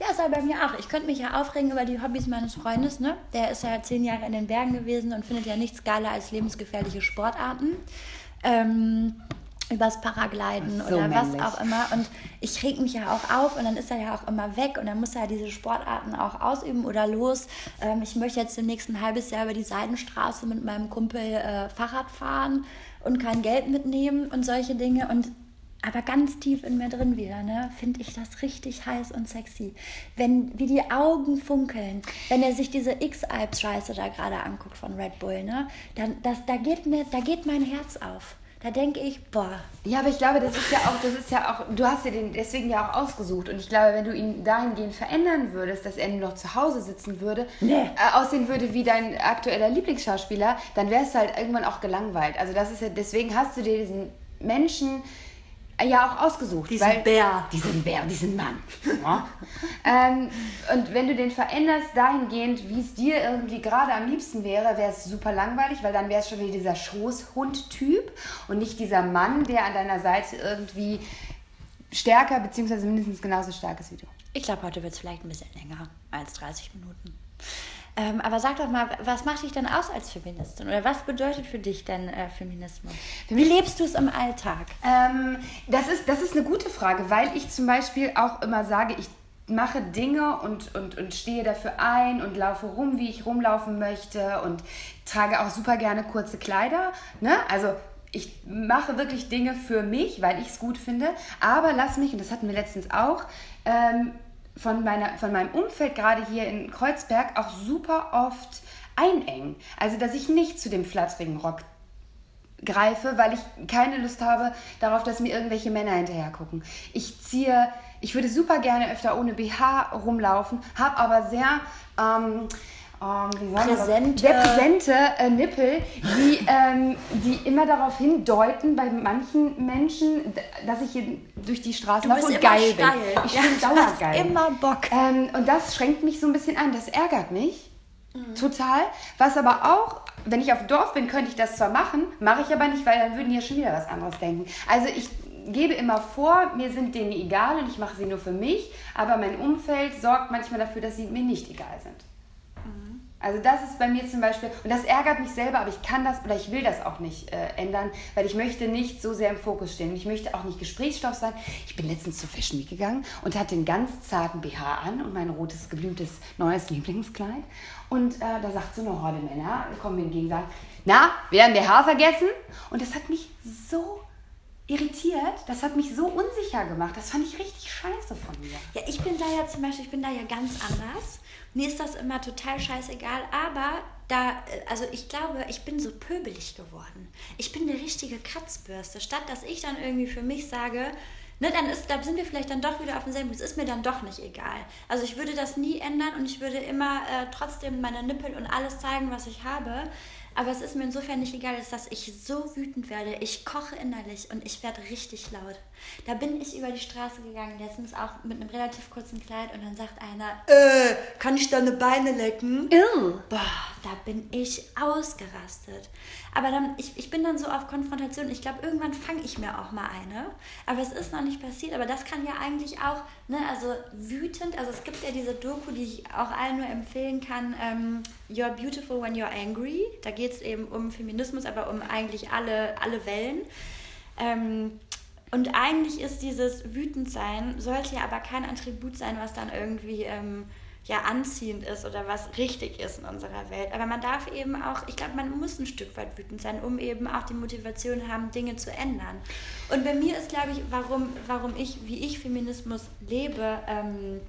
[SPEAKER 1] Ja, ist aber bei mir auch. Ich könnte mich ja aufregen über die Hobbys meines Freundes. Ne? Der ist ja zehn Jahre in den Bergen gewesen und findet ja nichts geiler als lebensgefährliche Sportarten. Ähm, übers Paragliden so oder männlich. was auch immer. Und ich reg mich ja auch auf und dann ist er ja auch immer weg und dann muss er diese Sportarten auch ausüben oder los. Ähm, ich möchte jetzt demnächst ein halbes Jahr über die Seidenstraße mit meinem Kumpel äh, Fahrrad fahren und kein Geld mitnehmen und solche Dinge. Und aber ganz tief in mir drin wieder, ne, finde ich das richtig heiß und sexy. Wenn, wie die Augen funkeln, wenn er sich diese X-Alps-Scheiße da gerade anguckt von Red Bull, ne, dann, das, da, geht mir, da geht mein Herz auf. Da denke ich, boah.
[SPEAKER 2] Ja, aber ich glaube, das ist ja auch, das ist ja auch, du hast ja den deswegen ja auch ausgesucht. Und ich glaube, wenn du ihn dahingehend verändern würdest, dass er nur noch zu Hause sitzen würde, nee. äh, aussehen würde wie dein aktueller Lieblingsschauspieler, dann wärst du halt irgendwann auch gelangweilt. Also das ist ja, deswegen hast du dir diesen Menschen ja auch ausgesucht.
[SPEAKER 1] Diesen weil, Bär.
[SPEAKER 2] Diesen Bär, diesen Mann. Ja. ähm, und wenn du den veränderst dahingehend, wie es dir irgendwie gerade am liebsten wäre, wäre es super langweilig, weil dann wäre es schon wieder dieser Schoßhund-Typ und nicht dieser Mann, der an deiner Seite irgendwie stärker bzw. mindestens genauso stark ist wie du.
[SPEAKER 1] Ich glaube, heute wird es vielleicht ein bisschen länger als 30 Minuten. Ähm, aber sag doch mal, was macht dich denn aus als Feministin? Oder was bedeutet für dich denn äh, Feminismus? Wie lebst du es im Alltag?
[SPEAKER 2] Ähm, das, ist, das ist eine gute Frage, weil ich zum Beispiel auch immer sage, ich mache Dinge und, und, und stehe dafür ein und laufe rum, wie ich rumlaufen möchte und trage auch super gerne kurze Kleider. Ne? Also ich mache wirklich Dinge für mich, weil ich es gut finde, aber lass mich, und das hatten wir letztens auch, ähm, von, meiner, von meinem Umfeld, gerade hier in Kreuzberg, auch super oft einengen. Also, dass ich nicht zu dem flatterigen Rock greife, weil ich keine Lust habe darauf, dass mir irgendwelche Männer hinterher gucken. Ich ziehe, ich würde super gerne öfter ohne BH rumlaufen, habe aber sehr ähm, ähm, präsente, sehr präsente äh, Nippel, die, *laughs* ähm, die immer darauf hindeuten bei manchen Menschen, dass ich hier durch die Straße laufe und geil steil. bin. Ich ja, bin dauergeil.
[SPEAKER 1] immer Bock.
[SPEAKER 2] Ähm, und das schränkt mich so ein bisschen an. Das ärgert mich mhm. total. Was aber auch, wenn ich auf dem Dorf bin, könnte ich das zwar machen, mache ich aber nicht, weil dann würden die ja schon wieder was anderes denken. Also ich gebe immer vor, mir sind denen egal und ich mache sie nur für mich, aber mein Umfeld sorgt manchmal dafür, dass sie mir nicht egal sind. Also das ist bei mir zum Beispiel, und das ärgert mich selber, aber ich kann das oder ich will das auch nicht äh, ändern, weil ich möchte nicht so sehr im Fokus stehen. Ich möchte auch nicht Gesprächsstoff sein. Ich bin letztens zur Fashion Week gegangen und hatte einen ganz zarten BH an und mein rotes, geblümtes, neues Lieblingskleid. Und äh, da sagt so eine Horde Männer, kommen mir entgegen und sagen, na, wir haben BH vergessen? Und das hat mich so irritiert, das hat mich so unsicher gemacht. Das fand ich richtig scheiße von mir.
[SPEAKER 1] Ja, ich bin da ja zum Beispiel, ich bin da ja ganz anders. Mir ist das immer total scheißegal, aber da, also ich glaube, ich bin so pöbelig geworden. Ich bin eine richtige Kratzbürste. Statt dass ich dann irgendwie für mich sage, ne, dann ist, da sind wir vielleicht dann doch wieder auf demselben. Es ist mir dann doch nicht egal. Also ich würde das nie ändern und ich würde immer äh, trotzdem meine Nippel und alles zeigen, was ich habe. Aber es ist mir insofern nicht egal, dass ich so wütend werde. Ich koche innerlich und ich werde richtig laut. Da bin ich über die Straße gegangen, letztens auch mit einem relativ kurzen Kleid und dann sagt einer, äh, kann ich deine Beine lecken? Ew. Boah, da bin ich ausgerastet. Aber dann, ich, ich bin dann so auf Konfrontation. Ich glaube, irgendwann fange ich mir auch mal eine. Aber es ist noch nicht passiert. Aber das kann ja eigentlich auch, ne, also wütend. Also es gibt ja diese Doku, die ich auch allen nur empfehlen kann. Ähm, You're beautiful when you're angry. Da geht es eben um Feminismus, aber um eigentlich alle, alle Wellen. Ähm, und eigentlich ist dieses Wütendsein, sollte ja aber kein Attribut sein, was dann irgendwie ähm, ja anziehend ist oder was richtig ist in unserer Welt. Aber man darf eben auch, ich glaube, man muss ein Stück weit wütend sein, um eben auch die Motivation haben, Dinge zu ändern. Und bei mir ist, glaube ich, warum, warum ich, wie ich Feminismus lebe, ähm,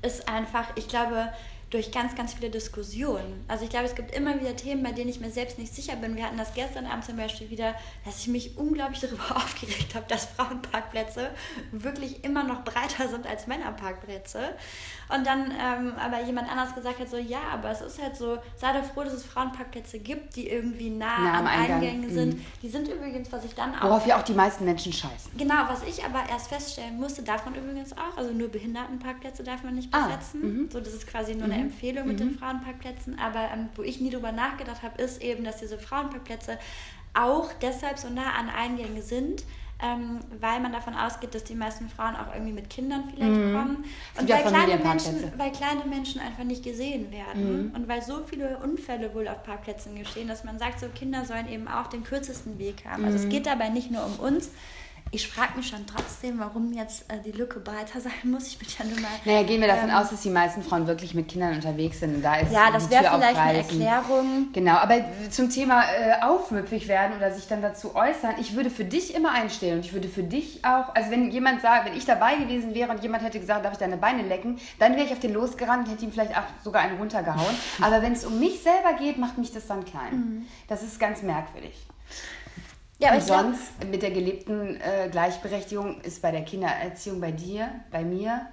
[SPEAKER 1] ist einfach, ich glaube, durch ganz, ganz viele Diskussionen. Also ich glaube, es gibt immer wieder Themen, bei denen ich mir selbst nicht sicher bin. Wir hatten das gestern Abend zum Beispiel wieder, dass ich mich unglaublich *laughs* darüber aufgeregt habe, dass Frauenparkplätze wirklich immer noch breiter sind als Männerparkplätze. Und dann ähm, aber jemand anders gesagt hat, so ja, aber es ist halt so, sei doch froh, dass es Frauenparkplätze gibt, die irgendwie nah, nah an Eingängen mhm. sind. Die sind übrigens, was ich dann
[SPEAKER 2] auch... Worauf ja auch die meisten Menschen scheißen.
[SPEAKER 1] Genau, was ich aber erst feststellen musste, darf man übrigens auch, also nur Behindertenparkplätze darf man nicht ah, besetzen. Ah, so, das ist quasi nur mhm. eine Empfehlung mit mhm. den Frauenparkplätzen. Aber ähm, wo ich nie drüber nachgedacht habe, ist eben, dass diese Frauenparkplätze auch deshalb so nah an Eingängen sind, ähm, weil man davon ausgeht, dass die meisten Frauen auch irgendwie mit Kindern vielleicht mhm. kommen. Und weil kleine, Menschen, weil kleine Menschen einfach nicht gesehen werden mhm. und weil so viele Unfälle wohl auf Parkplätzen geschehen, dass man sagt, so Kinder sollen eben auch den kürzesten Weg haben. Also es mhm. geht dabei nicht nur um uns, ich frage mich schon trotzdem, warum jetzt äh, die Lücke breiter *laughs* sein muss. Ich bin ja nur mal.
[SPEAKER 2] Naja, gehen wir davon ähm, aus, dass die meisten Frauen wirklich mit Kindern unterwegs sind. Und da ist
[SPEAKER 1] ja, das wäre vielleicht aufreißen. eine Erklärung.
[SPEAKER 2] Genau, aber zum Thema äh, aufmüpfig werden oder sich dann dazu äußern, ich würde für dich immer einstehen und ich würde für dich auch, also wenn jemand sagt, wenn ich dabei gewesen wäre und jemand hätte gesagt, darf ich deine Beine lecken, dann wäre ich auf den losgerannt und hätte ihm vielleicht auch sogar einen runtergehauen. *laughs* aber wenn es um mich selber geht, macht mich das dann klein. Mhm. Das ist ganz merkwürdig. Ja, und sonst glaub, mit der gelebten äh, Gleichberechtigung ist bei der Kindererziehung bei dir, bei mir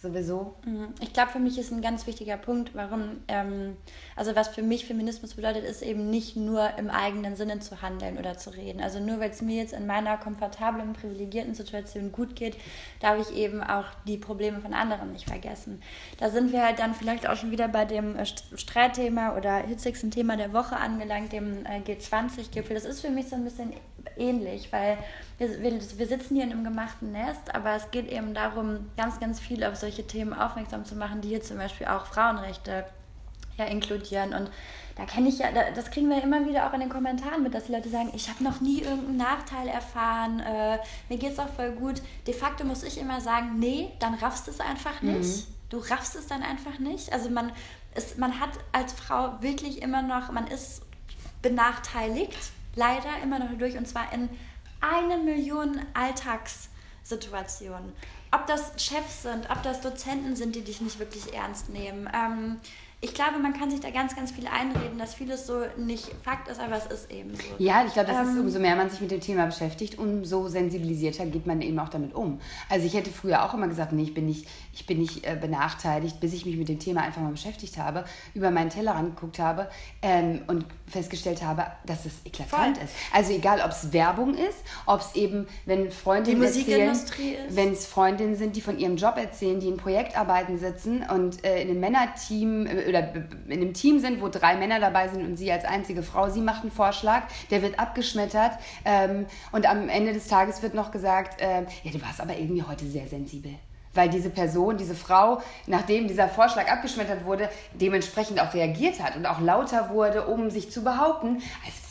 [SPEAKER 2] sowieso.
[SPEAKER 1] Mhm. Ich glaube, für mich ist ein ganz wichtiger Punkt, warum, ähm, also was für mich Feminismus bedeutet, ist eben nicht nur im eigenen Sinne zu handeln oder zu reden. Also nur weil es mir jetzt in meiner komfortablen, privilegierten Situation gut geht, darf ich eben auch die Probleme von anderen nicht vergessen. Da sind wir halt dann vielleicht auch schon wieder bei dem äh, Streitthema oder hitzigsten Thema der Woche angelangt, dem äh, G20-Gipfel. Das ist für mich so ein bisschen ähnlich, weil wir, wir, wir, sitzen hier in einem gemachten Nest, aber es geht eben darum, ganz, ganz viel auf solche Themen aufmerksam zu machen, die hier zum Beispiel auch Frauenrechte ja inkludieren. Und da kenne ich ja, das kriegen wir immer wieder auch in den Kommentaren mit, dass die Leute sagen, ich habe noch nie irgendeinen Nachteil erfahren, äh, mir geht es auch voll gut. De facto muss ich immer sagen, nee, dann raffst du es einfach nicht. Mhm. Du raffst es dann einfach nicht. Also man, ist, man hat als Frau wirklich immer noch, man ist benachteiligt leider immer noch durch und zwar in eine Million Alltagssituationen. Ob das Chefs sind, ob das Dozenten sind, die dich nicht wirklich ernst nehmen. Ähm, ich glaube, man kann sich da ganz, ganz viel einreden, dass vieles so nicht Fakt ist, aber es ist eben so.
[SPEAKER 2] Ja, ich glaube, das ähm, ist, umso mehr man sich mit dem Thema beschäftigt, umso sensibilisierter geht man eben auch damit um. Also ich hätte früher auch immer gesagt, nee, ich bin nicht, ich bin nicht äh, benachteiligt, bis ich mich mit dem Thema einfach mal beschäftigt habe, über meinen Tellerrand geguckt habe ähm, und festgestellt habe, dass es eklatant Voll. ist. Also egal, ob es Werbung ist, ob es eben, wenn Freundinnen erzählen, wenn es Freundinnen sind, die von ihrem Job erzählen, die in Projektarbeiten sitzen und äh, in einem Männerteam äh, oder in einem Team sind, wo drei Männer dabei sind und sie als einzige Frau, sie macht einen Vorschlag, der wird abgeschmettert ähm, und am Ende des Tages wird noch gesagt, äh, ja, du warst aber irgendwie heute sehr sensibel weil diese Person, diese Frau, nachdem dieser Vorschlag abgeschmettert wurde, dementsprechend auch reagiert hat und auch lauter wurde, um sich zu behaupten. Also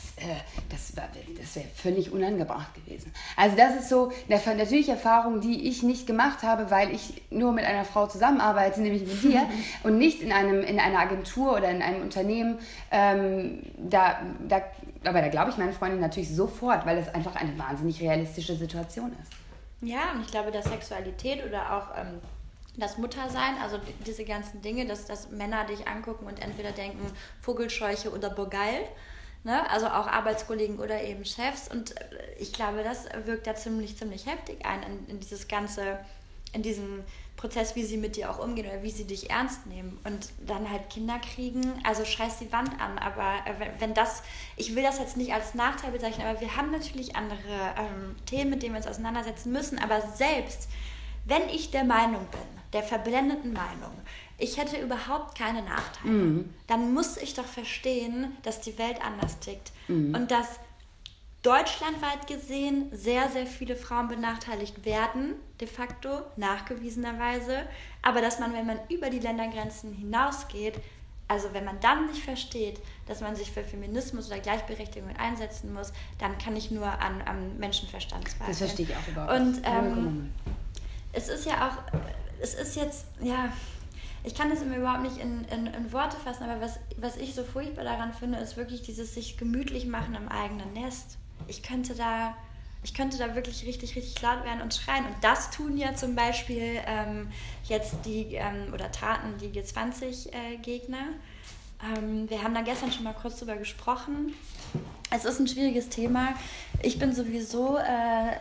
[SPEAKER 2] das, das wäre völlig unangebracht gewesen. Also das ist so eine natürliche Erfahrung, die ich nicht gemacht habe, weil ich nur mit einer Frau zusammenarbeite, *laughs* nämlich mit dir, und nicht in, einem, in einer Agentur oder in einem Unternehmen. Ähm, da, da, aber da glaube ich meine Freundin natürlich sofort, weil das einfach eine wahnsinnig realistische Situation ist.
[SPEAKER 1] Ja, und ich glaube, dass Sexualität oder auch ähm, das Muttersein, also diese ganzen Dinge, dass, dass Männer dich angucken und entweder denken Vogelscheuche oder Bogeil, Ne? Also auch Arbeitskollegen oder eben Chefs. Und äh, ich glaube, das wirkt da ziemlich, ziemlich heftig ein in, in dieses ganze, in diesen Prozess, wie sie mit dir auch umgehen oder wie sie dich ernst nehmen. Und dann halt Kinder kriegen, also scheiß die Wand an. Aber äh, wenn das, ich will das jetzt nicht als Nachteil bezeichnen, aber wir haben natürlich andere ähm, Themen, mit denen wir uns auseinandersetzen müssen. Aber selbst wenn ich der Meinung bin, der verblendeten Meinung, ich hätte überhaupt keine Nachteile, mhm. dann muss ich doch verstehen, dass die Welt anders tickt mhm. und dass deutschlandweit gesehen sehr, sehr viele Frauen benachteiligt werden, de facto, nachgewiesenerweise, aber dass man, wenn man über die Ländergrenzen hinausgeht, also wenn man dann nicht versteht, dass man sich für Feminismus oder Gleichberechtigung einsetzen muss, dann kann ich nur an, an Menschenverstand zweifeln.
[SPEAKER 2] Das verstehe ich auch überhaupt.
[SPEAKER 1] Und ähm, es ist ja auch, es ist jetzt, ja, ich kann das immer überhaupt nicht in, in, in, Worte fassen, aber was, was ich so furchtbar daran finde, ist wirklich dieses sich gemütlich machen im eigenen Nest. Ich könnte da, ich könnte da wirklich richtig, richtig laut werden und schreien. Und das tun ja zum Beispiel ähm, jetzt die, ähm, oder taten die G20-Gegner. Äh, ähm, wir haben da gestern schon mal kurz drüber gesprochen. Es ist ein schwieriges Thema. Ich bin sowieso, äh,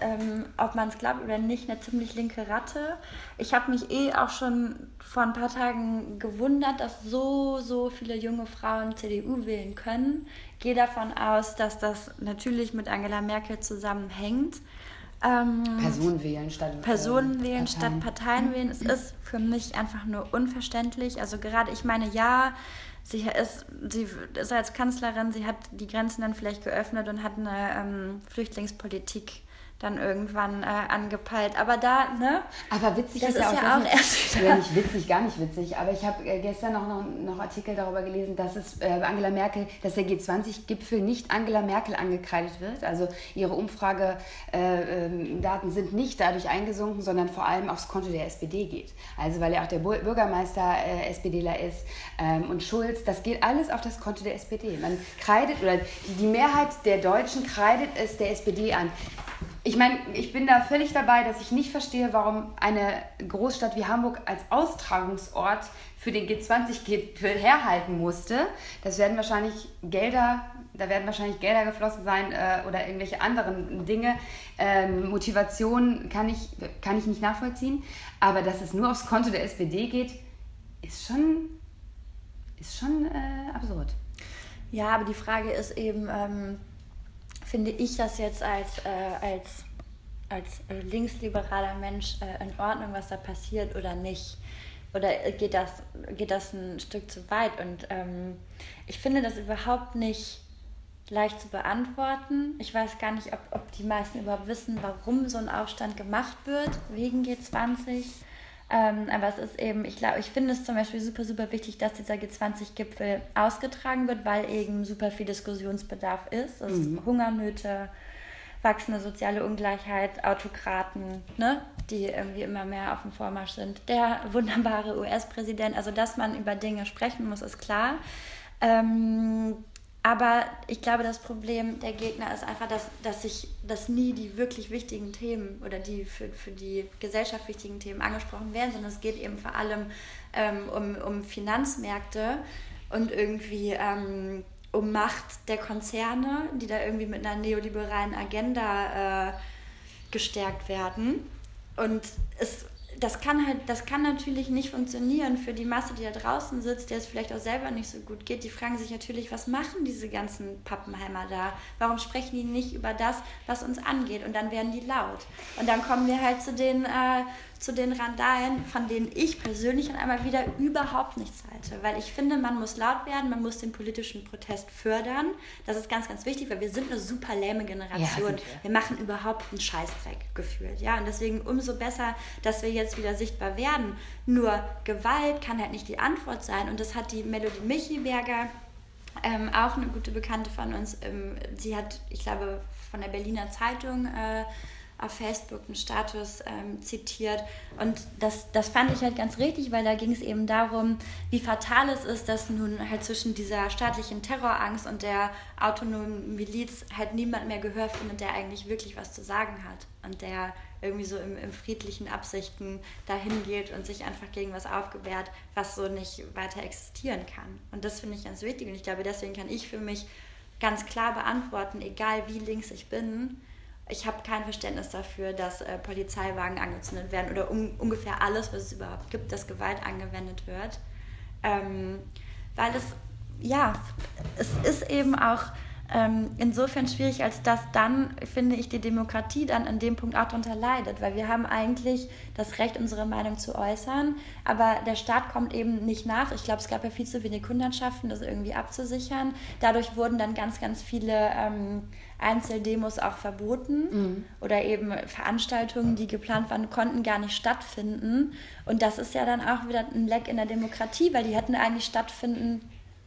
[SPEAKER 1] ähm, ob man es glaubt oder nicht, eine ziemlich linke Ratte. Ich habe mich eh auch schon vor ein paar Tagen gewundert, dass so, so viele junge Frauen CDU wählen können. Gehe davon aus, dass das natürlich mit Angela Merkel zusammenhängt.
[SPEAKER 2] Ähm, Personen wählen statt
[SPEAKER 1] Personen wählen Parteien. statt Parteien wählen. Es ist für mich einfach nur unverständlich. Also gerade, ich meine, ja, sie ist, sie ist als Kanzlerin, sie hat die Grenzen dann vielleicht geöffnet und hat eine ähm, Flüchtlingspolitik dann irgendwann äh, angepeilt. Aber da, ne?
[SPEAKER 2] Aber witzig das ist, ja auch, auch erst wieder. Ja, nicht witzig, gar nicht witzig. Aber ich habe äh, gestern noch, noch, noch Artikel darüber gelesen, dass es äh, Angela Merkel, dass der G20-Gipfel nicht Angela Merkel angekreidet wird. Also ihre Umfragedaten äh, ähm, sind nicht dadurch eingesunken, sondern vor allem aufs Konto der SPD geht. Also weil ja auch der Bürgermeister äh, SPDler ist ähm, und Schulz, das geht alles auf das Konto der SPD. Man kreidet, oder die Mehrheit der Deutschen kreidet es der SPD an ich meine, ich bin da völlig dabei, dass ich nicht verstehe, warum eine Großstadt wie Hamburg als Austragungsort für den G20-Gipfel herhalten musste. Das werden wahrscheinlich Gelder, da werden wahrscheinlich Gelder geflossen sein äh, oder irgendwelche anderen Dinge. Ähm, Motivation kann ich, kann ich nicht nachvollziehen. Aber dass es nur aufs Konto der SPD geht, ist schon, ist schon äh, absurd.
[SPEAKER 1] Ja, aber die Frage ist eben, ähm finde ich das jetzt als, äh, als, als linksliberaler Mensch äh, in Ordnung, was da passiert oder nicht? Oder geht das, geht das ein Stück zu weit? Und ähm, ich finde das überhaupt nicht leicht zu beantworten. Ich weiß gar nicht, ob, ob die meisten überhaupt wissen, warum so ein Aufstand gemacht wird wegen G20. Ähm, aber es ist eben, ich glaube, ich finde es zum Beispiel super, super wichtig, dass dieser G20-Gipfel ausgetragen wird, weil eben super viel Diskussionsbedarf ist. Also mhm. Hungernöte, wachsende soziale Ungleichheit, Autokraten, ne, die irgendwie immer mehr auf dem Vormarsch sind. Der wunderbare US-Präsident, also dass man über Dinge sprechen muss, ist klar. Ähm, aber ich glaube, das Problem der Gegner ist einfach, dass, dass sich dass nie die wirklich wichtigen Themen oder die für, für die Gesellschaft wichtigen Themen angesprochen werden, sondern es geht eben vor allem ähm, um, um Finanzmärkte und irgendwie ähm, um Macht der Konzerne, die da irgendwie mit einer neoliberalen Agenda äh, gestärkt werden. Und es das kann halt, das kann natürlich nicht funktionieren für die Masse, die da draußen sitzt, der es vielleicht auch selber nicht so gut geht. Die fragen sich natürlich, was machen diese ganzen Pappenheimer da? Warum sprechen die nicht über das, was uns angeht? Und dann werden die laut. Und dann kommen wir halt zu den äh, zu den Randalen, von denen ich persönlich dann einmal wieder überhaupt nichts halte. Weil ich finde, man muss laut werden, man muss den politischen Protest fördern. Das ist ganz, ganz wichtig, weil wir sind eine super lähme Generation. Ja, wir. wir. machen überhaupt einen Scheißdreck gefühlt. Ja? Und deswegen umso besser, dass wir jetzt wieder sichtbar werden. Nur Gewalt kann halt nicht die Antwort sein. Und das hat die Melodie Michiberger, ähm, auch eine gute Bekannte von uns, ähm, sie hat, ich glaube, von der Berliner Zeitung äh, auf Facebook einen Status ähm, zitiert. Und das, das fand ich halt ganz richtig, weil da ging es eben darum, wie fatal es ist, dass nun halt zwischen dieser staatlichen Terrorangst und der autonomen Miliz halt niemand mehr Gehör findet, der eigentlich wirklich was zu sagen hat und der irgendwie so im, im friedlichen Absichten dahin geht und sich einfach gegen was aufgebärt, was so nicht weiter existieren kann. Und das finde ich ganz wichtig und ich glaube, deswegen kann ich für mich ganz klar beantworten, egal wie links ich bin, ich habe kein Verständnis dafür, dass äh, Polizeiwagen angezündet werden oder um, ungefähr alles, was es überhaupt gibt, dass Gewalt angewendet wird. Ähm, weil es, ja, es ist eben auch ähm, insofern schwierig, als dass dann, finde ich, die Demokratie dann an dem Punkt auch darunter leidet, weil wir haben eigentlich das Recht, unsere Meinung zu äußern, aber der Staat kommt eben nicht nach. Ich glaube, es gab ja viel zu wenig Hundertschaften, das irgendwie abzusichern. Dadurch wurden dann ganz, ganz viele ähm, Einzeldemos auch verboten mhm. oder eben Veranstaltungen, die geplant waren, konnten gar nicht stattfinden. Und das ist ja dann auch wieder ein Leck in der Demokratie, weil die hätten eigentlich stattfinden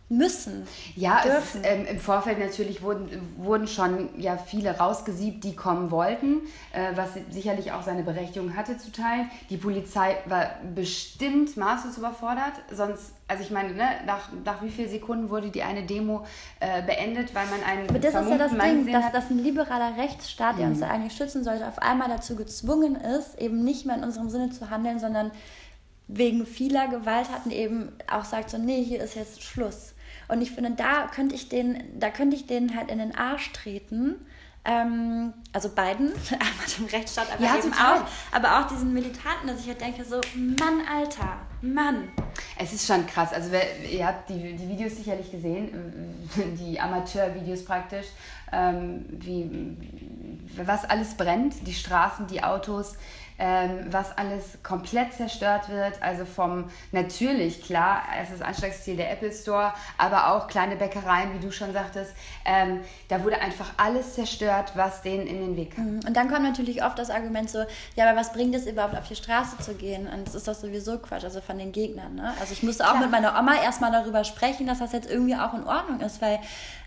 [SPEAKER 1] müssen.
[SPEAKER 2] Ja, es, ähm, im Vorfeld natürlich wurden, wurden schon ja viele rausgesiebt, die kommen wollten, äh, was sicherlich auch seine Berechtigung hatte zu teilen. Die Polizei war bestimmt maßlos überfordert, sonst, also ich meine, ne, nach, nach wie vielen Sekunden wurde die eine Demo äh, beendet, weil man einen
[SPEAKER 1] Aber das ist ja das Ding, dass, dass ein liberaler Rechtsstaat, der mhm. uns eigentlich schützen sollte, auf einmal dazu gezwungen ist, eben nicht mehr in unserem Sinne zu handeln, sondern wegen vieler Gewalttaten eben auch sagt so, nee, hier ist jetzt Schluss. Und ich finde, da könnte ich den, da könnte ich den halt in den Arsch treten. Ähm, also beiden, *laughs* einmal dem Rechtsstaat, aber ja, eben auch, aber auch diesen Militanten, dass ich halt denke so, Mann, Alter, Mann.
[SPEAKER 2] Es ist schon krass. Also ihr habt die, die Videos sicherlich gesehen, *laughs* die Amateurvideos praktisch, ähm, wie was alles brennt, die Straßen, die Autos, ähm, was alles komplett zerstört wird. Also vom, natürlich, klar, es ist Anschlagsziel der Apple Store, aber auch kleine Bäckereien, wie du schon sagtest. Ähm, da wurde einfach alles zerstört, was denen in den Weg kam.
[SPEAKER 1] Mhm. Und dann kommt natürlich oft das Argument so, ja, aber was bringt es überhaupt auf die Straße zu gehen? Und das ist doch sowieso Quatsch, also von den Gegnern. Ne? Also ich musste auch klar. mit meiner Oma erstmal darüber sprechen, dass das jetzt irgendwie auch in Ordnung ist, weil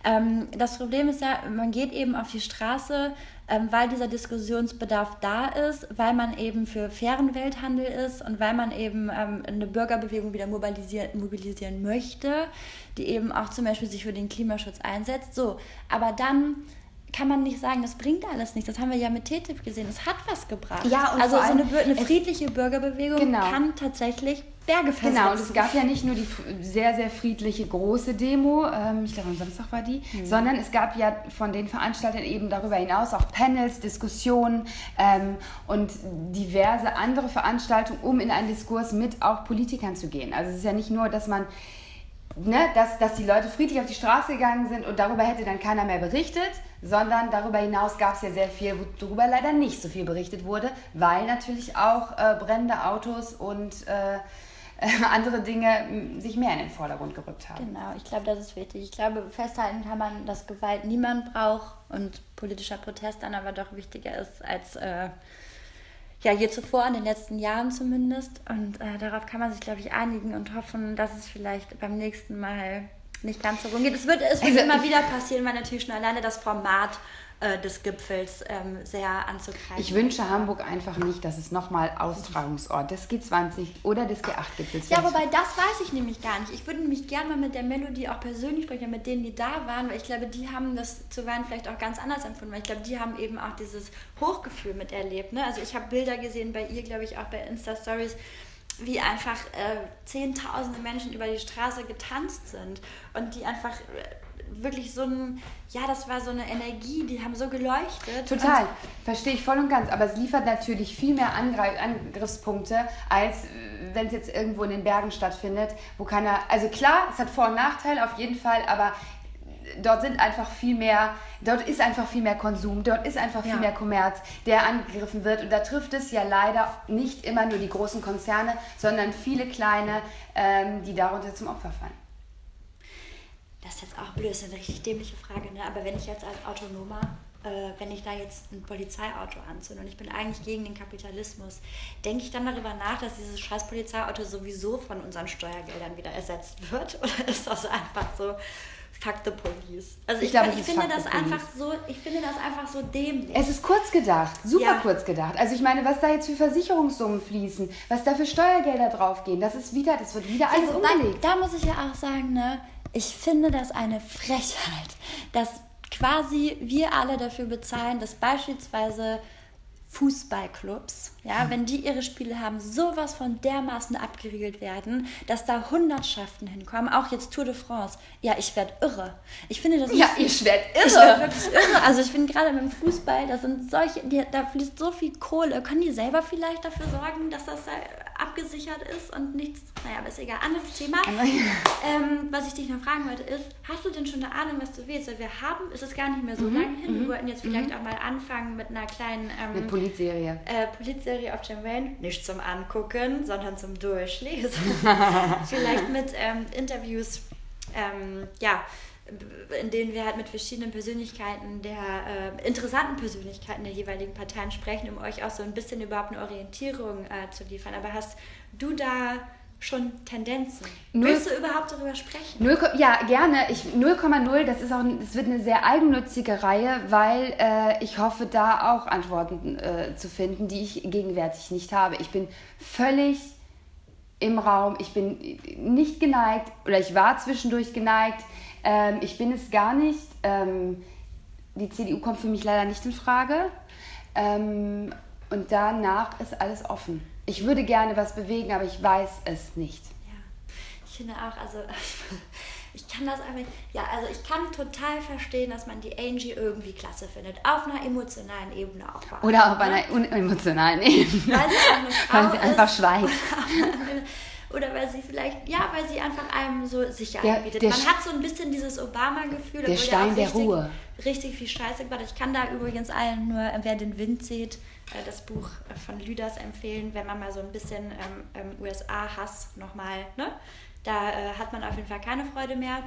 [SPEAKER 1] ähm, das Problem ist ja, man geht eben auf die Straße, ähm, weil dieser Diskussionsbedarf da ist, weil man eben für fairen Welthandel ist und weil man eben ähm, eine Bürgerbewegung wieder mobilisieren, mobilisieren möchte, die eben auch zum Beispiel sich für den Klimaschutz einsetzt. So, aber dann kann man nicht sagen, das bringt alles nichts. Das haben wir ja mit TTIP gesehen. Es hat was gebracht. Ja, und also so eine, eine friedliche Bürgerbewegung genau. kann tatsächlich Berge
[SPEAKER 2] versetzen. Genau, und es gab ja nicht nur die sehr, sehr friedliche große Demo, ähm, ich glaube am Samstag war die, mhm. sondern es gab ja von den Veranstaltern eben darüber hinaus auch Panels, Diskussionen ähm, und diverse andere Veranstaltungen, um in einen Diskurs mit auch Politikern zu gehen. Also es ist ja nicht nur, dass man Ne, dass, dass die Leute friedlich auf die Straße gegangen sind und darüber hätte dann keiner mehr berichtet, sondern darüber hinaus gab es ja sehr viel, worüber leider nicht so viel berichtet wurde, weil natürlich auch äh, brennende Autos und äh, *laughs* andere Dinge sich mehr in den Vordergrund gerückt haben.
[SPEAKER 1] Genau, ich glaube, das ist wichtig. Ich glaube, festhalten kann man, dass Gewalt niemand braucht und politischer Protest dann aber doch wichtiger ist als äh, ja, je zuvor, in den letzten Jahren zumindest. Und äh, darauf kann man sich, glaube ich, einigen und hoffen, dass es vielleicht beim nächsten Mal nicht ganz so rumgeht. Es wird, es wird also, immer wieder passieren, weil natürlich schon alleine das Format äh, des Gipfels ähm, sehr anzugreifen.
[SPEAKER 2] Ich wünsche Hamburg einfach nicht, dass es nochmal Austragungsort des G20 oder des G8-Gipfels
[SPEAKER 1] Ja, wobei das weiß ich nämlich gar nicht. Ich würde nämlich gerne mal mit der Melodie auch persönlich sprechen, mit denen, die da waren, weil ich glaube, die haben das zuweilen vielleicht auch ganz anders empfunden, weil ich glaube, die haben eben auch dieses Hochgefühl miterlebt. Ne? Also ich habe Bilder gesehen bei ihr, glaube ich, auch bei Insta-Stories, wie einfach äh, zehntausende Menschen über die Straße getanzt sind und die einfach äh, wirklich so ein, ja, das war so eine Energie, die haben so geleuchtet.
[SPEAKER 2] Total, verstehe ich voll und ganz. Aber es liefert natürlich viel mehr Angreif Angriffspunkte, als äh, wenn es jetzt irgendwo in den Bergen stattfindet, wo keiner, also klar, es hat Vor- und Nachteile auf jeden Fall, aber dort sind einfach viel mehr, dort ist einfach viel mehr Konsum, dort ist einfach viel ja. mehr Kommerz, der angegriffen wird. Und da trifft es ja leider nicht immer nur die großen Konzerne, sondern viele kleine, ähm, die darunter zum Opfer fallen.
[SPEAKER 1] Das ist jetzt auch blöd, das ist eine richtig dämliche Frage, ne? aber wenn ich jetzt als Autonomer äh, wenn ich da jetzt ein Polizeiauto anzünde und ich bin eigentlich gegen den Kapitalismus, denke ich dann darüber nach, dass dieses scheiß Polizeiauto sowieso von unseren Steuergeldern wieder ersetzt wird? *laughs* Oder ist das einfach so, fuck the police. Also ich, ich, glaube, ich finde das einfach so, ich finde das einfach so dämlich.
[SPEAKER 2] Es ist kurz gedacht, super ja. kurz gedacht. Also ich meine, was da jetzt für Versicherungssummen fließen, was da für Steuergelder draufgehen, das ist wieder, das wird wieder alles also, umgelegt.
[SPEAKER 1] Da, da muss ich ja auch sagen, ne, ich finde das eine Frechheit, dass quasi wir alle dafür bezahlen, dass beispielsweise Fußballclubs, ja, wenn die ihre Spiele haben, sowas von dermaßen abgeriegelt werden, dass da Hundertschaften hinkommen, auch jetzt Tour de France. Ja, ich werde irre. Ich finde das
[SPEAKER 2] Ja, ich werde irre.
[SPEAKER 1] Ich werde wirklich irre. Also ich finde gerade beim Fußball, da sind solche, die, da fließt so viel Kohle. Können die selber vielleicht dafür sorgen, dass das da abgesichert ist und nichts, naja, aber ist egal. Anderes Thema. ähm, was ich dich noch fragen wollte ist, hast du denn schon eine Ahnung, was du willst? Weil wir haben, es ist gar nicht mehr so mhm. lange hin, wir mhm. wollten jetzt vielleicht mhm. auch mal anfangen mit einer kleinen
[SPEAKER 2] ähm, Politserie.
[SPEAKER 1] Äh, Politserie auf Jam Wayne. Nicht zum Angucken, sondern zum Durchlesen. *laughs* Vielleicht mit ähm, Interviews, ähm, ja, in denen wir halt mit verschiedenen Persönlichkeiten der äh, interessanten Persönlichkeiten der jeweiligen Parteien sprechen, um euch auch so ein bisschen überhaupt eine Orientierung äh, zu liefern. Aber hast du da schon Tendenzen. Null, Willst du überhaupt darüber sprechen?
[SPEAKER 2] 0, ja, gerne. 0,0, das ist auch, das wird eine sehr eigennützige Reihe, weil äh, ich hoffe, da auch Antworten äh, zu finden, die ich gegenwärtig nicht habe. Ich bin völlig im Raum, ich bin nicht geneigt oder ich war zwischendurch geneigt. Ähm, ich bin es gar nicht. Ähm, die CDU kommt für mich leider nicht in Frage. Ähm, und danach ist alles offen ich würde gerne was bewegen, aber ich weiß es nicht.
[SPEAKER 1] Ja, ich finde auch, also *laughs* ich kann das einfach, ja, also ich kann total verstehen, dass man die Angie irgendwie klasse findet. Auf einer emotionalen Ebene auch.
[SPEAKER 2] Oder auf einer unemotionalen Ebene. Weil sie, *laughs* auch eine Frau Weil sie einfach schweigt. *laughs*
[SPEAKER 1] oder weil sie vielleicht, ja, weil sie einfach einem so Sicherheit der, bietet. Der Man hat so ein bisschen dieses Obama-Gefühl.
[SPEAKER 2] Der Stein der
[SPEAKER 1] richtig,
[SPEAKER 2] Ruhe.
[SPEAKER 1] Richtig viel Scheiße gemacht. Ich kann da übrigens allen nur, wer den Wind sieht, äh, das Buch von Lüders empfehlen, wenn man mal so ein bisschen ähm, ähm USA-Hass nochmal, ne? Da äh, hat man auf jeden Fall keine Freude mehr.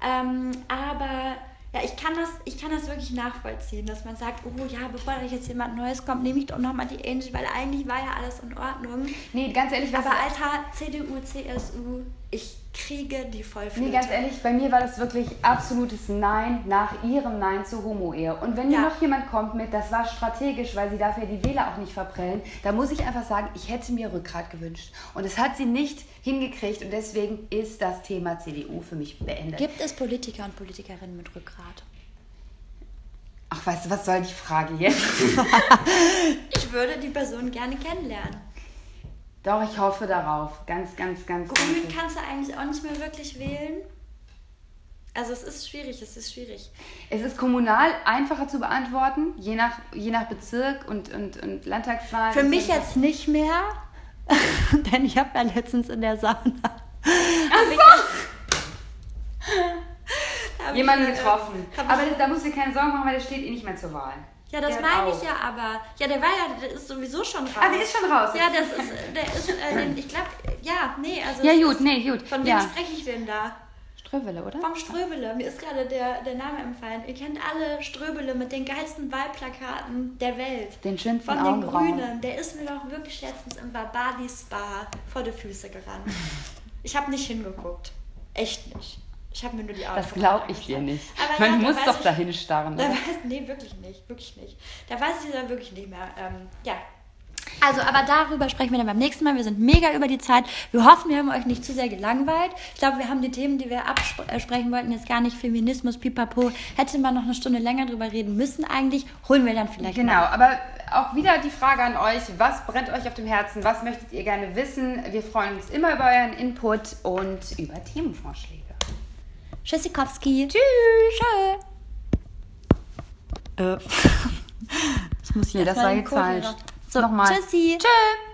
[SPEAKER 1] Ähm, aber ja, ich kann, das, ich kann das wirklich nachvollziehen, dass man sagt, oh ja, bevor da jetzt jemand Neues kommt, nehme ich doch nochmal die Angie, weil eigentlich war ja alles in Ordnung.
[SPEAKER 2] Nee, ganz ehrlich, was...
[SPEAKER 1] Aber Alter, CDU, CSU, ich kriege die Vollflöte.
[SPEAKER 2] Nee, ganz ehrlich, bei mir war das wirklich absolutes Nein nach ihrem Nein zu Homo-Ehe. Und wenn ja. hier noch jemand kommt mit, das war strategisch, weil sie dafür die Wähler auch nicht verprellen, da muss ich einfach sagen, ich hätte mir Rückgrat gewünscht. Und es hat sie nicht hingekriegt und deswegen ist das Thema CDU für mich beendet.
[SPEAKER 1] Gibt es Politiker und Politikerinnen mit Rückgrat?
[SPEAKER 2] Ach, weißt du, was soll die Frage jetzt? *laughs*
[SPEAKER 1] ich würde die Person gerne kennenlernen.
[SPEAKER 2] Doch, ich hoffe darauf. Ganz, ganz, ganz.
[SPEAKER 1] Grün kannst du eigentlich auch nicht mehr wirklich wählen. Also es ist schwierig, es ist schwierig.
[SPEAKER 2] Es ist kommunal einfacher zu beantworten, je nach, je nach Bezirk und, und, und Landtagswahl.
[SPEAKER 1] Für mich jetzt nicht mehr, *laughs* denn ich habe ja letztens in der Sauna.
[SPEAKER 2] Ach so. *laughs* Jemanden äh, getroffen. Aber da musst du dir keine Sorgen machen, weil der steht eh nicht mehr zur Wahl.
[SPEAKER 1] Ja, das meine ich ja aber. Ja, der war ja, der ist sowieso schon raus.
[SPEAKER 2] Ah, der ist schon raus.
[SPEAKER 1] Ja, das ist, der ist, äh, den, ich glaube, ja, nee, also.
[SPEAKER 2] Ja, gut, nee, gut.
[SPEAKER 1] Von
[SPEAKER 2] ja.
[SPEAKER 1] wem spreche ich denn da?
[SPEAKER 2] Ströbele, oder?
[SPEAKER 1] Vom Ströbele. Mir ist gerade der, der Name empfallen. Ihr kennt alle Ströbele mit den geilsten Wahlplakaten der Welt.
[SPEAKER 2] Den schönsten
[SPEAKER 1] Von
[SPEAKER 2] Augenbrauen.
[SPEAKER 1] den Grünen. Der ist mir doch wirklich letztens im Barbadi Spa vor die Füße gerannt. *laughs* Ich habe nicht hingeguckt. Echt nicht. Ich habe mir nur die Augen
[SPEAKER 2] Das glaube ich dir nicht. Aber Man ja, muss doch ich, dahin starren.
[SPEAKER 1] Da weiß, nee, wirklich nicht. Wirklich nicht. Da weiß ich dann wirklich nicht mehr. Ähm, ja. Also, aber darüber sprechen wir dann beim nächsten Mal. Wir sind mega über die Zeit. Wir hoffen, wir haben euch nicht zu sehr gelangweilt. Ich glaube, wir haben die Themen, die wir absprechen wollten, jetzt gar nicht Feminismus, pipapo. Hätte man noch eine Stunde länger drüber reden müssen eigentlich. Holen wir dann vielleicht
[SPEAKER 2] Genau, mal. aber auch wieder die Frage an euch. Was brennt euch auf dem Herzen? Was möchtet ihr gerne wissen? Wir freuen uns immer über euren Input und über Themenvorschläge.
[SPEAKER 1] Tschüssikowski.
[SPEAKER 2] Tschüss.
[SPEAKER 1] Tschö. Äh. *laughs*
[SPEAKER 2] das muss hier, das war jetzt falsch.
[SPEAKER 1] So, Nochmal. Tschüssi.
[SPEAKER 2] Tschüss.